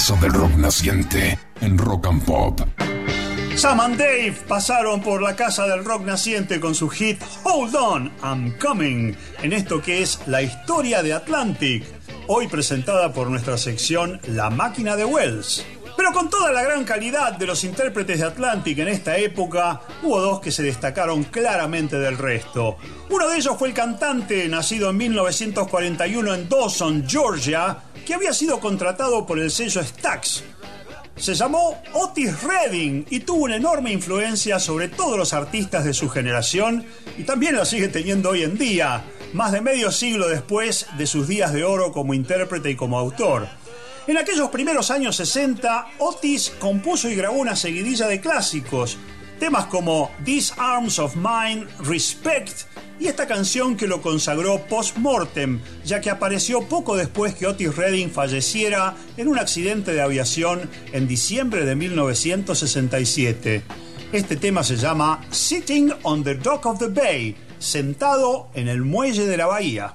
Del rock naciente en Rock and Pop. Sam and Dave pasaron por la casa del rock naciente con su hit Hold On, I'm Coming, en esto que es la historia de Atlantic, hoy presentada por nuestra sección La máquina de Wells. Pero con toda la gran calidad de los intérpretes de Atlantic en esta época, hubo dos que se destacaron claramente del resto. Uno de ellos fue el cantante, nacido en 1941 en Dawson, Georgia, que había sido contratado por el sello Stax. Se llamó Otis Redding y tuvo una enorme influencia sobre todos los artistas de su generación y también la sigue teniendo hoy en día, más de medio siglo después de sus días de oro como intérprete y como autor. En aquellos primeros años 60, Otis compuso y grabó una seguidilla de clásicos, temas como These Arms of Mine, Respect y esta canción que lo consagró post-mortem, ya que apareció poco después que Otis Redding falleciera en un accidente de aviación en diciembre de 1967. Este tema se llama Sitting on the Dock of the Bay, sentado en el muelle de la bahía.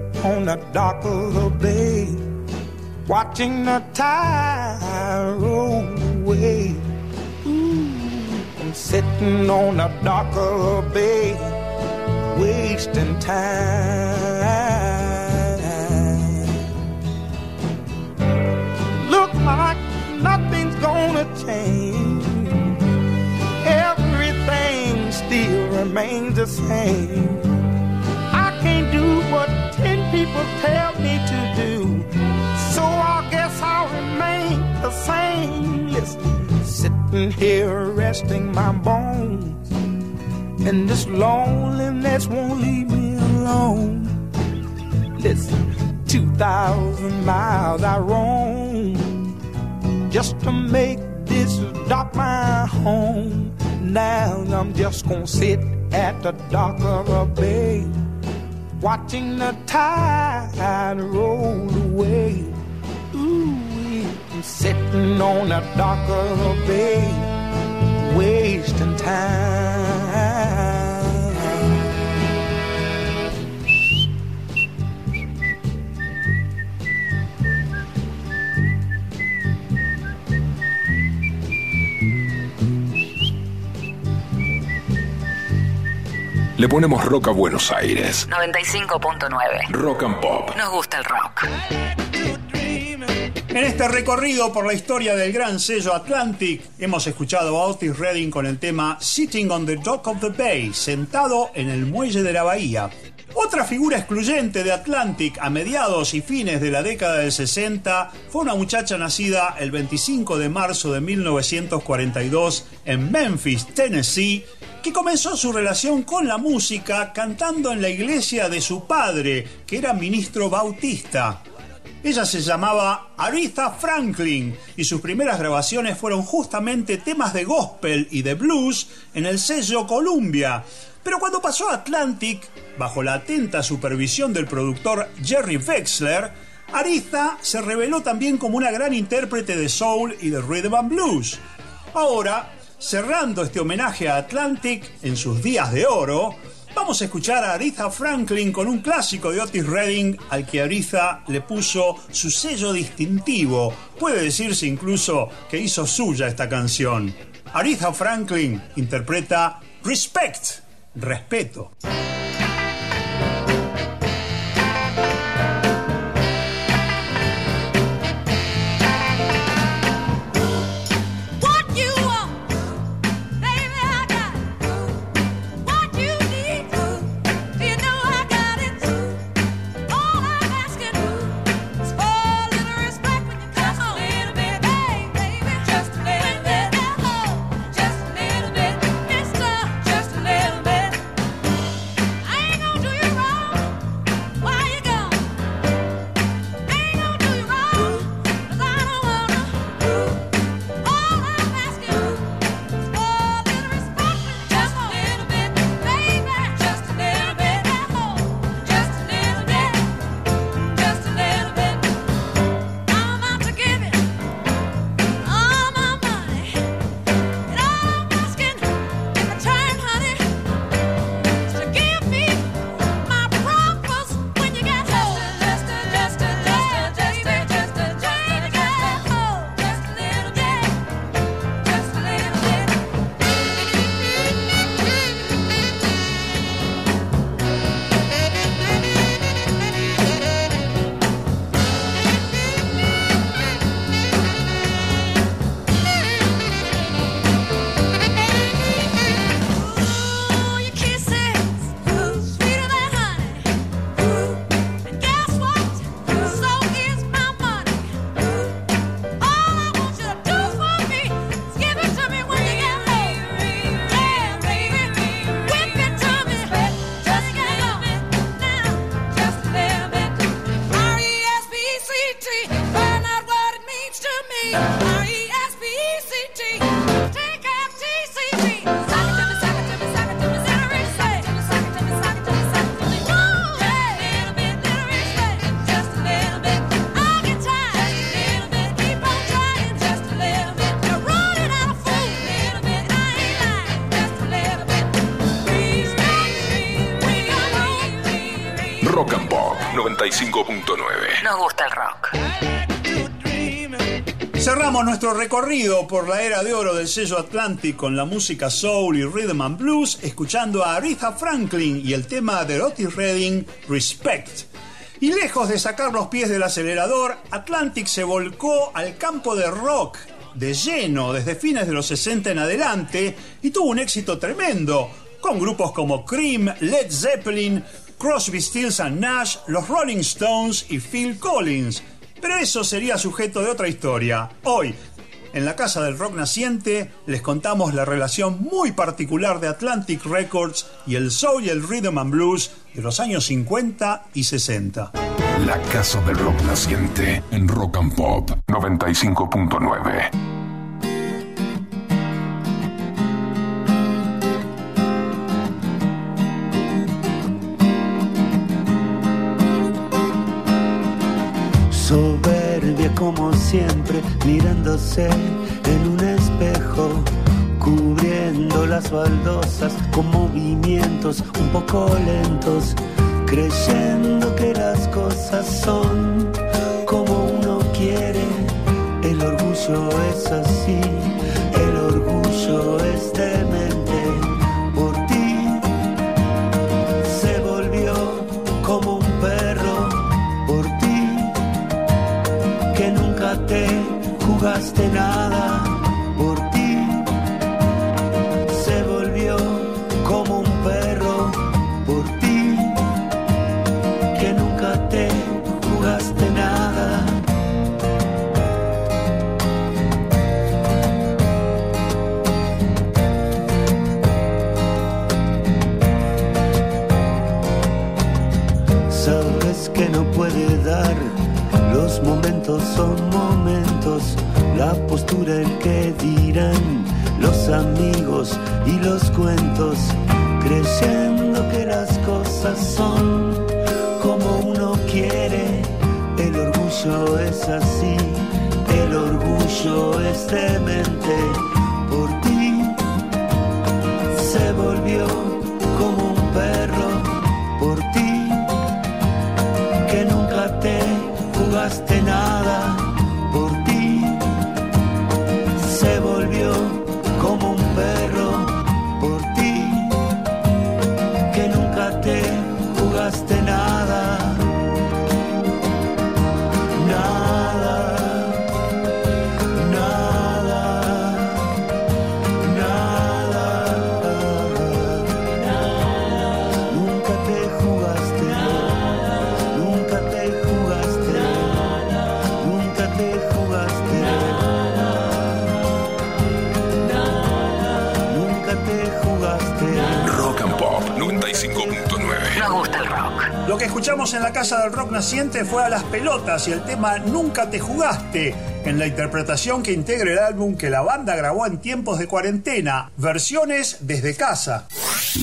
on the dock of the bay, watching the tide roll away. Ooh, I'm sitting on the dock of the bay, wasting time. Look like nothing's gonna change. Everything still remains the same. I can't do what people tell me to do. So I guess I'll remain the same. Listen, sitting here resting my bones. And this loneliness won't leave me alone. Listen, 2,000 miles I roam just to make this dock my home. Now I'm just gonna sit at the dock of a bay, watching the tide roll away. Ooh, I'm sitting on a bay, wasting time. Le ponemos rock a Buenos Aires. 95.9. Rock and Pop. Nos gusta el rock. En este recorrido por la historia del gran sello Atlantic, hemos escuchado a Otis Redding con el tema Sitting on the Dock of the Bay, sentado en el muelle de la bahía. Otra figura excluyente de Atlantic a mediados y fines de la década del 60 fue una muchacha nacida el 25 de marzo de 1942 en Memphis, Tennessee, que comenzó su relación con la música cantando en la iglesia de su padre, que era ministro bautista. Ella se llamaba Aretha Franklin y sus primeras grabaciones fueron justamente temas de gospel y de blues en el sello Columbia. Pero cuando pasó a Atlantic, bajo la atenta supervisión del productor Jerry Wexler, Aretha se reveló también como una gran intérprete de soul y de rhythm and blues. Ahora, cerrando este homenaje a Atlantic en sus días de oro, vamos a escuchar a Aretha Franklin con un clásico de Otis Redding al que Aretha le puso su sello distintivo. Puede decirse incluso que hizo suya esta canción. Aretha Franklin interpreta Respect, respeto. Nos gusta el rock. Cerramos nuestro recorrido por la era de oro del sello Atlantic con la música soul y rhythm and blues, escuchando a Aretha Franklin y el tema de Otis Redding, Respect. Y lejos de sacar los pies del acelerador, Atlantic se volcó al campo de rock de lleno desde fines de los 60 en adelante y tuvo un éxito tremendo, con grupos como Cream, Led Zeppelin, Crosby, Stills Nash, los Rolling Stones y Phil Collins. Pero eso sería sujeto de otra historia. Hoy, en la Casa del Rock Naciente, les contamos la relación muy particular de Atlantic Records y el soul y el rhythm and blues de los años 50 y 60. La Casa del Rock Naciente en Rock and Pop 95.9. siempre, mirándose en un espejo, cubriendo las baldosas con movimientos un poco lentos, creyendo que las cosas son como uno quiere. El orgullo es así, el orgullo es demente. Jugaste nada son momentos, la postura el que dirán, los amigos y los cuentos, creyendo que las cosas son como uno quiere, el orgullo es así, el orgullo es demente, por ti se volvió que escuchamos en la Casa del Rock Naciente fue a las pelotas y el tema Nunca te jugaste, en la interpretación que integra el álbum que la banda grabó en tiempos de cuarentena, versiones desde casa.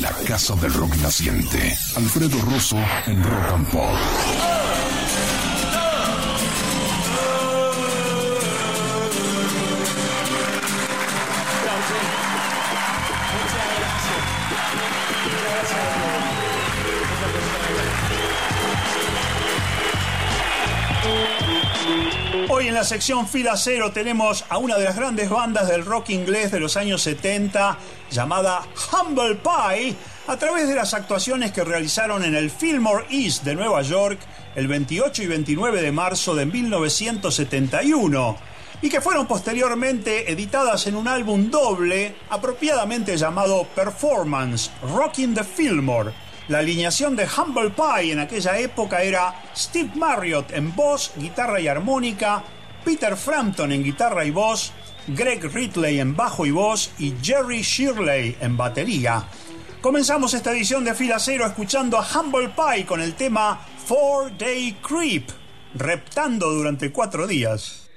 La Casa del Rock Naciente. Alfredo Rosso en Rock and Pop. La sección Fila Cero tenemos a una de las grandes bandas del rock inglés de los años 70, llamada Humble Pie, a través de las actuaciones que realizaron en el Fillmore East de Nueva York el 28 y 29 de marzo de 1971, y que fueron posteriormente editadas en un álbum doble apropiadamente llamado Performance, Rocking the Fillmore. La alineación de Humble Pie en aquella época era Steve Marriott en voz, guitarra y armónica, Peter Frampton en guitarra y voz, Greg Ridley en bajo y voz y Jerry Shirley en batería. Comenzamos esta edición de Fila Cero escuchando a Humble Pie con el tema Four Day Creep, reptando durante cuatro días.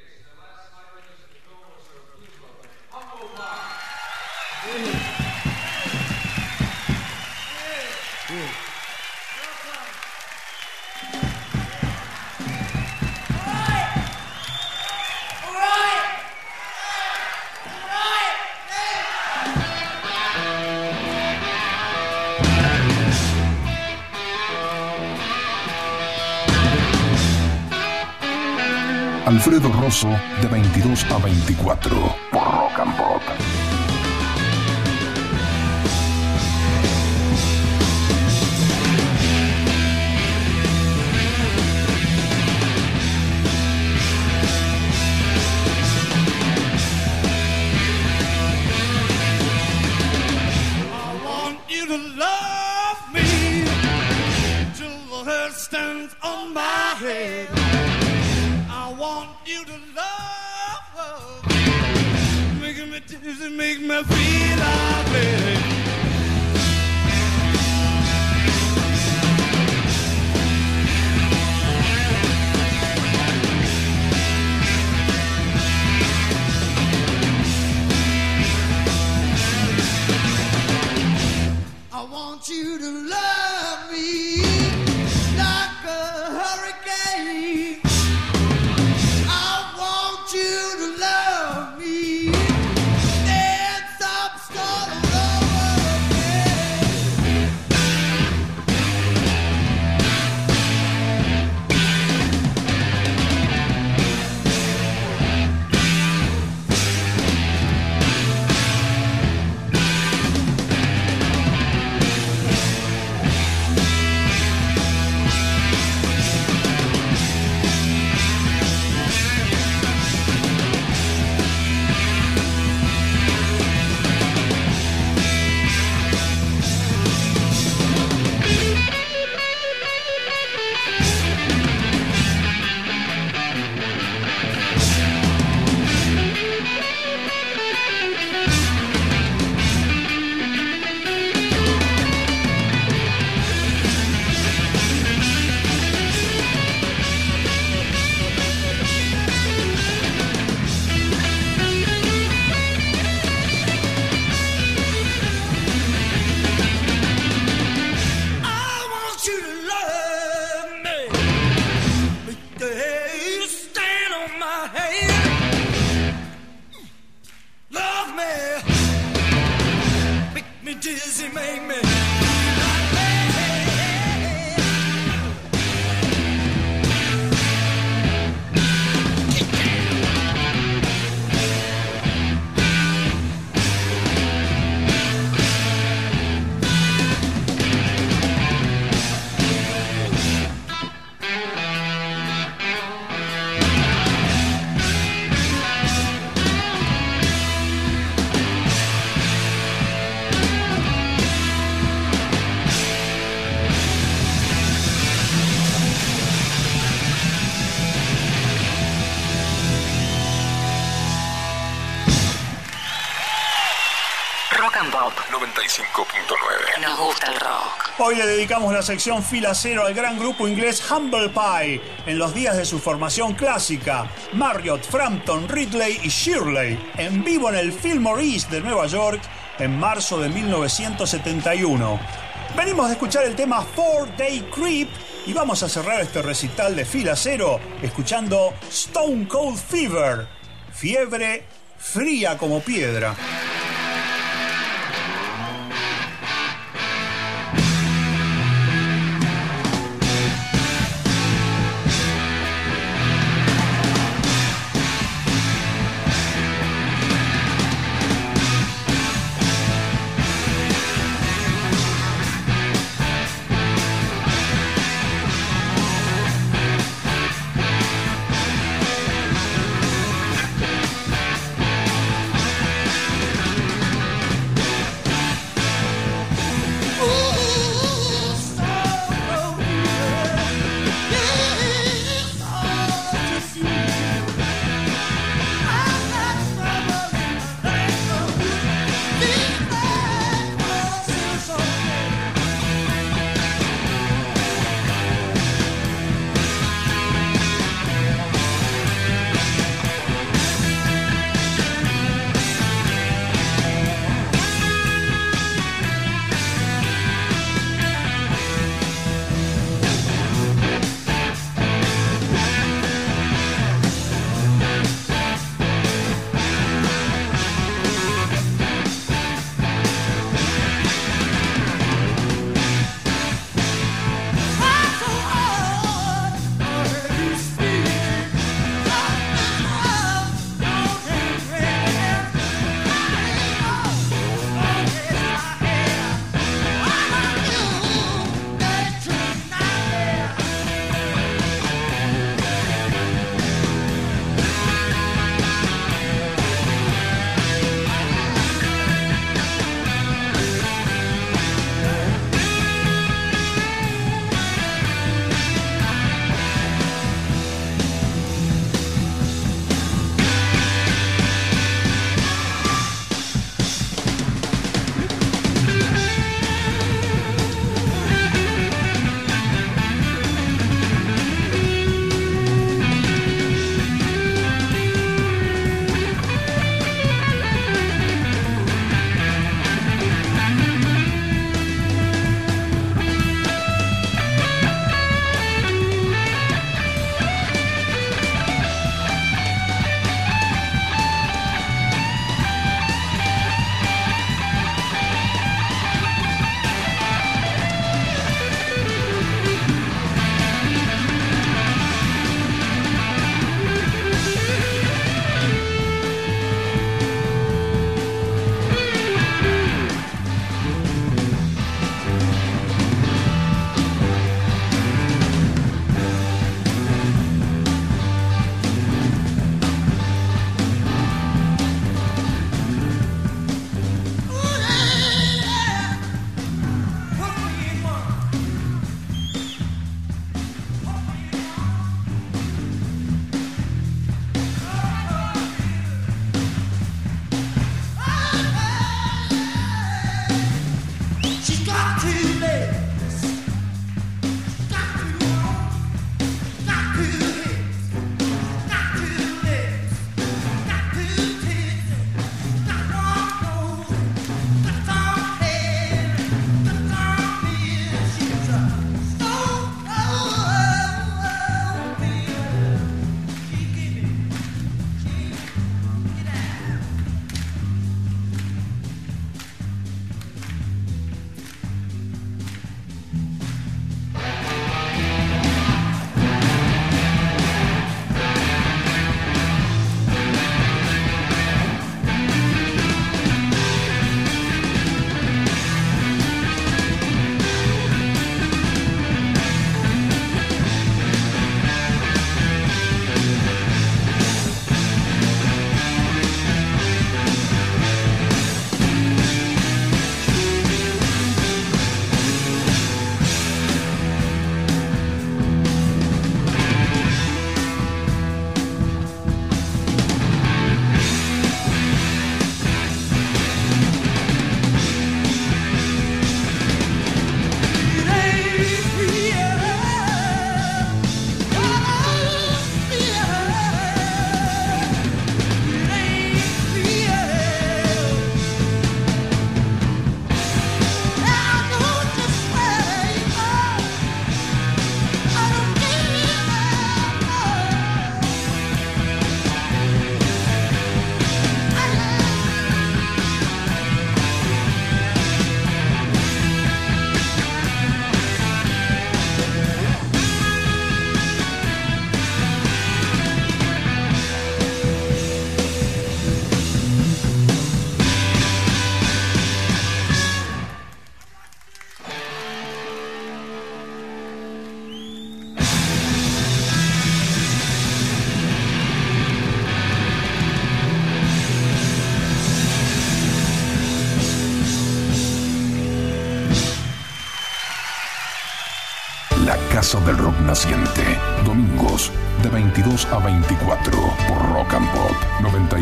Alfredo Rosso de 22 a 24 por Rock and Pop. I want you to love me till the hair stands on my head. Me make me feel me. I want you to love Hoy le dedicamos la sección Fila Cero al gran grupo inglés Humble Pie en los días de su formación clásica. Marriott, Frampton, Ridley y Shirley en vivo en el Fillmore East de Nueva York en marzo de 1971. Venimos de escuchar el tema Four Day Creep y vamos a cerrar este recital de Fila Cero escuchando Stone Cold Fever, fiebre fría como piedra.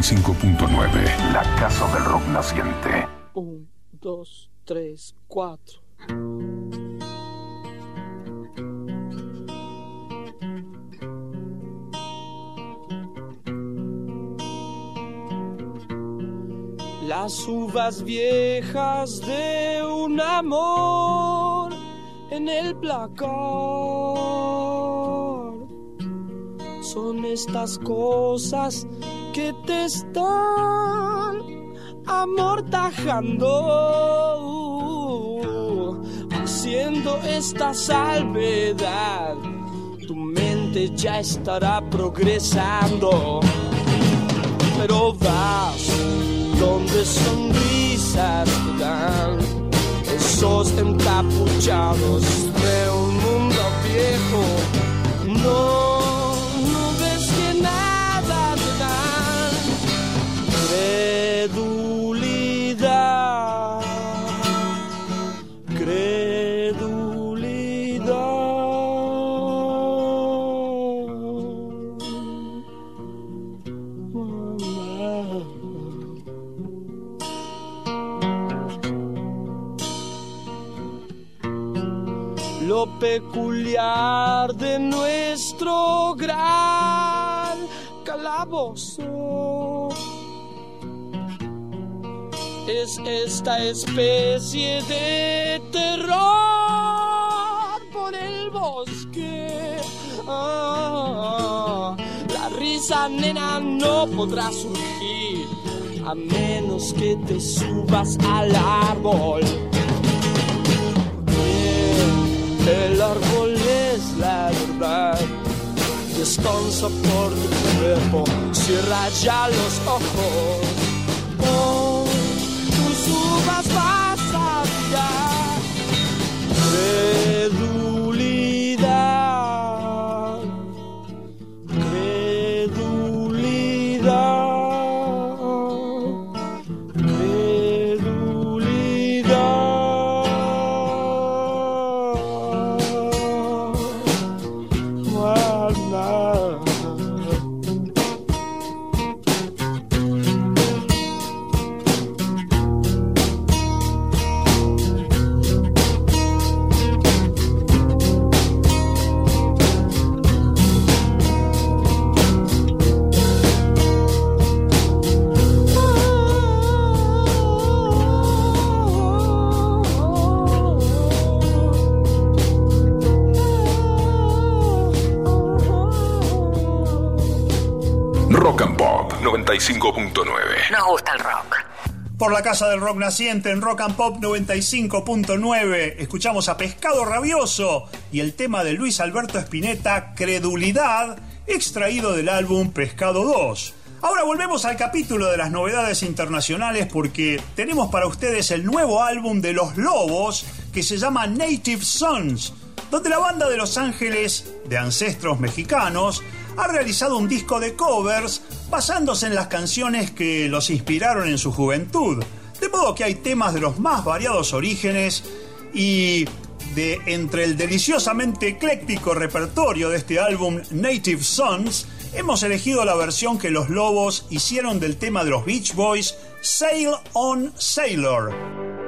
95.9. La Casa del Rock Naciente. Un, dos, tres, cuatro. Las uvas viejas de un amor en el placar son estas cosas que te están amortajando, haciendo esta salvedad. Tu mente ya estará progresando, pero vas donde sonrisas te dan esos encapuchados de un mundo viejo. No peculiar de nuestro gran calabozo. Es esta especie de terror por el bosque. Ah, la risa, nena, no podrá surgir a menos que te subas al árbol. El árbol es la verdad. Descansa por tu cuerpo, cierra ya los ojos. Oh, tus uvas 95.9. Nos gusta el rock. Por la Casa del Rock Naciente en Rock and Pop 95.9 escuchamos a Pescado Rabioso y el tema de Luis Alberto Spinetta, Credulidad, extraído del álbum Pescado 2. Ahora volvemos al capítulo de las novedades internacionales porque tenemos para ustedes el nuevo álbum de Los Lobos que se llama Native Sons, donde la banda de Los Ángeles, de ancestros mexicanos, ha realizado un disco de covers basándose en las canciones que los inspiraron en su juventud. De modo que hay temas de los más variados orígenes y de entre el deliciosamente ecléctico repertorio de este álbum Native Sons, hemos elegido la versión que los lobos hicieron del tema de los Beach Boys, Sail on Sailor.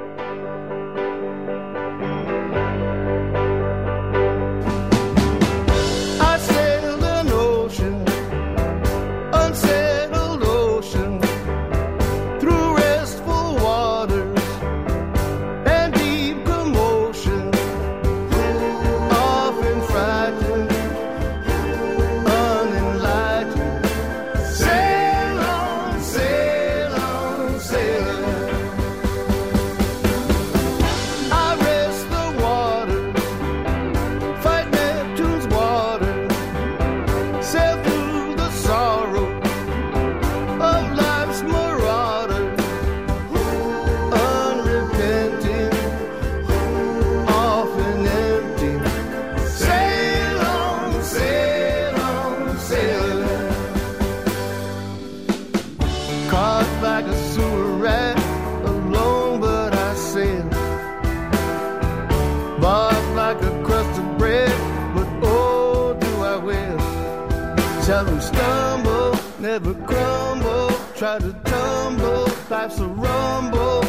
Never crumble. Try to tumble, life's a rumble.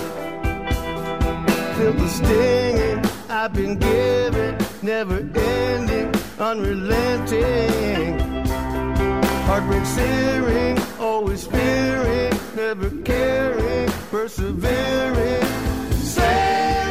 Feel the stinging I've been given, never ending, unrelenting. Heartbreak searing, always fearing, never caring, persevering. Sail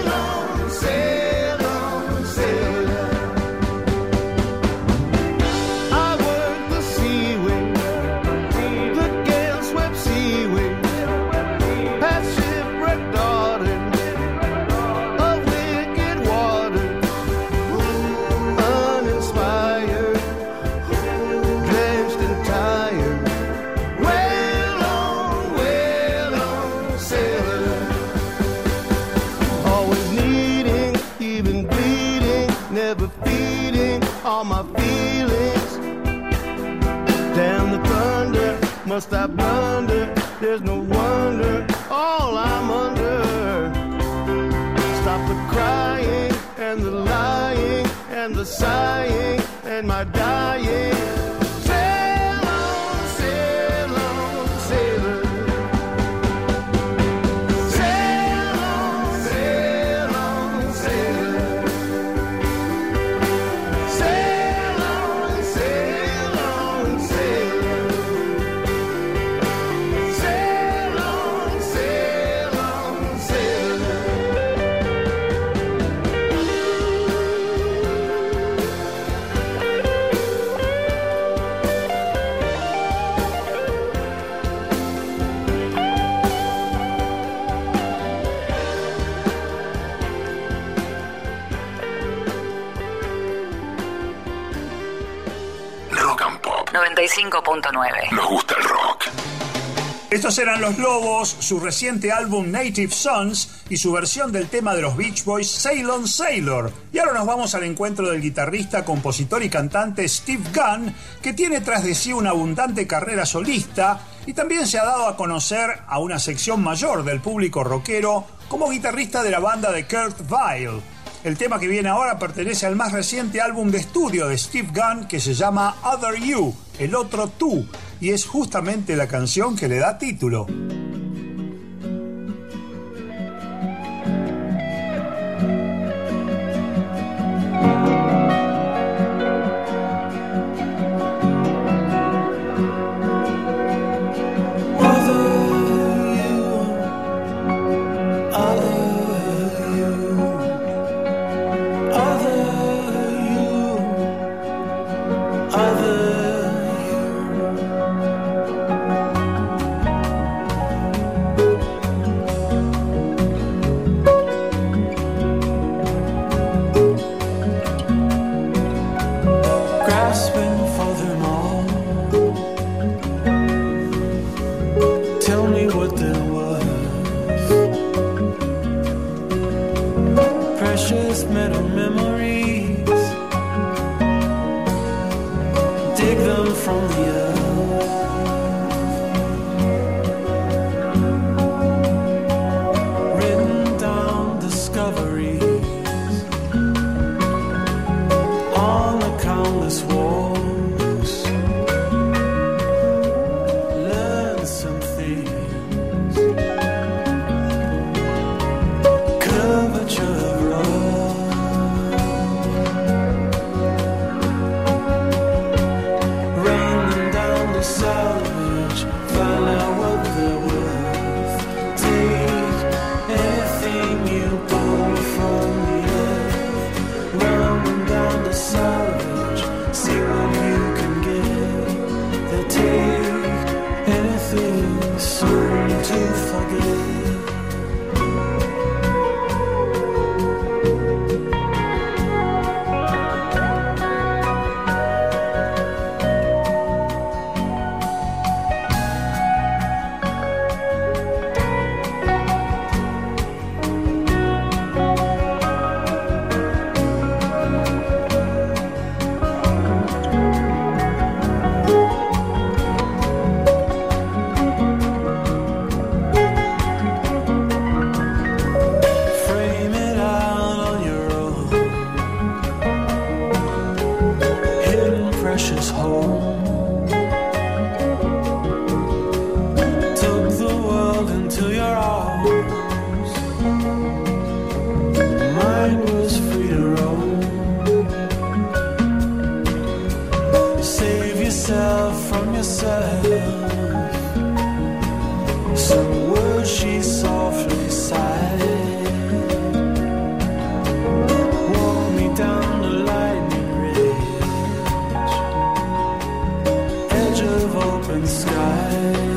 There's no wonder, all I'm under. Stop the crying and the lying and the sighing and my dying. 105.9. Nos gusta el rock. Estos eran Los Lobos, su reciente álbum Native Sons y su versión del tema de los Beach Boys Ceylon Sailor. Y ahora nos vamos al encuentro del guitarrista, compositor y cantante Steve Gunn, que tiene tras de sí una abundante carrera solista y también se ha dado a conocer a una sección mayor del público rockero como guitarrista de la banda de Kurt Vile. El tema que viene ahora pertenece al más reciente álbum de estudio de Steve Gunn que se llama Other You el otro tú, y es justamente la canción que le da título. open sky.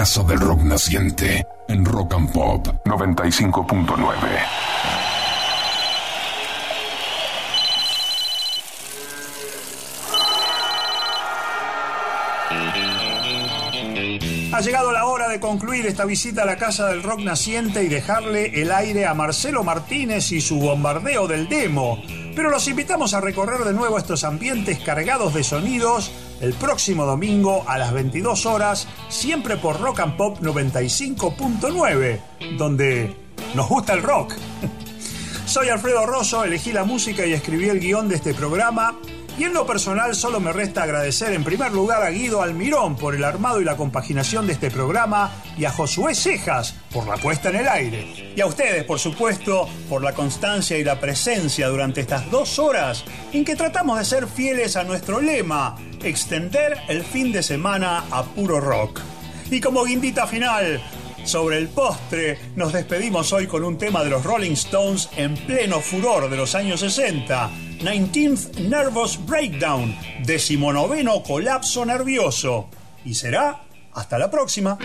Casa del rock naciente en Rock and Pop 95.9. Ha llegado la hora de concluir esta visita a la Casa del Rock Naciente y dejarle el aire a Marcelo Martínez y su bombardeo del demo. Pero los invitamos a recorrer de nuevo estos ambientes cargados de sonidos el próximo domingo a las 22 horas, siempre por Rock and Pop 95.9, donde nos gusta el rock. <laughs> Soy Alfredo Rosso, elegí la música y escribí el guion de este programa y en lo personal solo me resta agradecer en primer lugar a Guido Almirón por el armado y la compaginación de este programa y a Josué Cejas por la puesta en el aire. Y a ustedes, por supuesto, por la constancia y la presencia durante estas dos horas en que tratamos de ser fieles a nuestro lema, extender el fin de semana a puro rock. Y como guindita final, sobre el postre, nos despedimos hoy con un tema de los Rolling Stones en pleno furor de los años 60. 19th Nervous Breakdown, decimonoveno colapso nervioso. Y será hasta la próxima.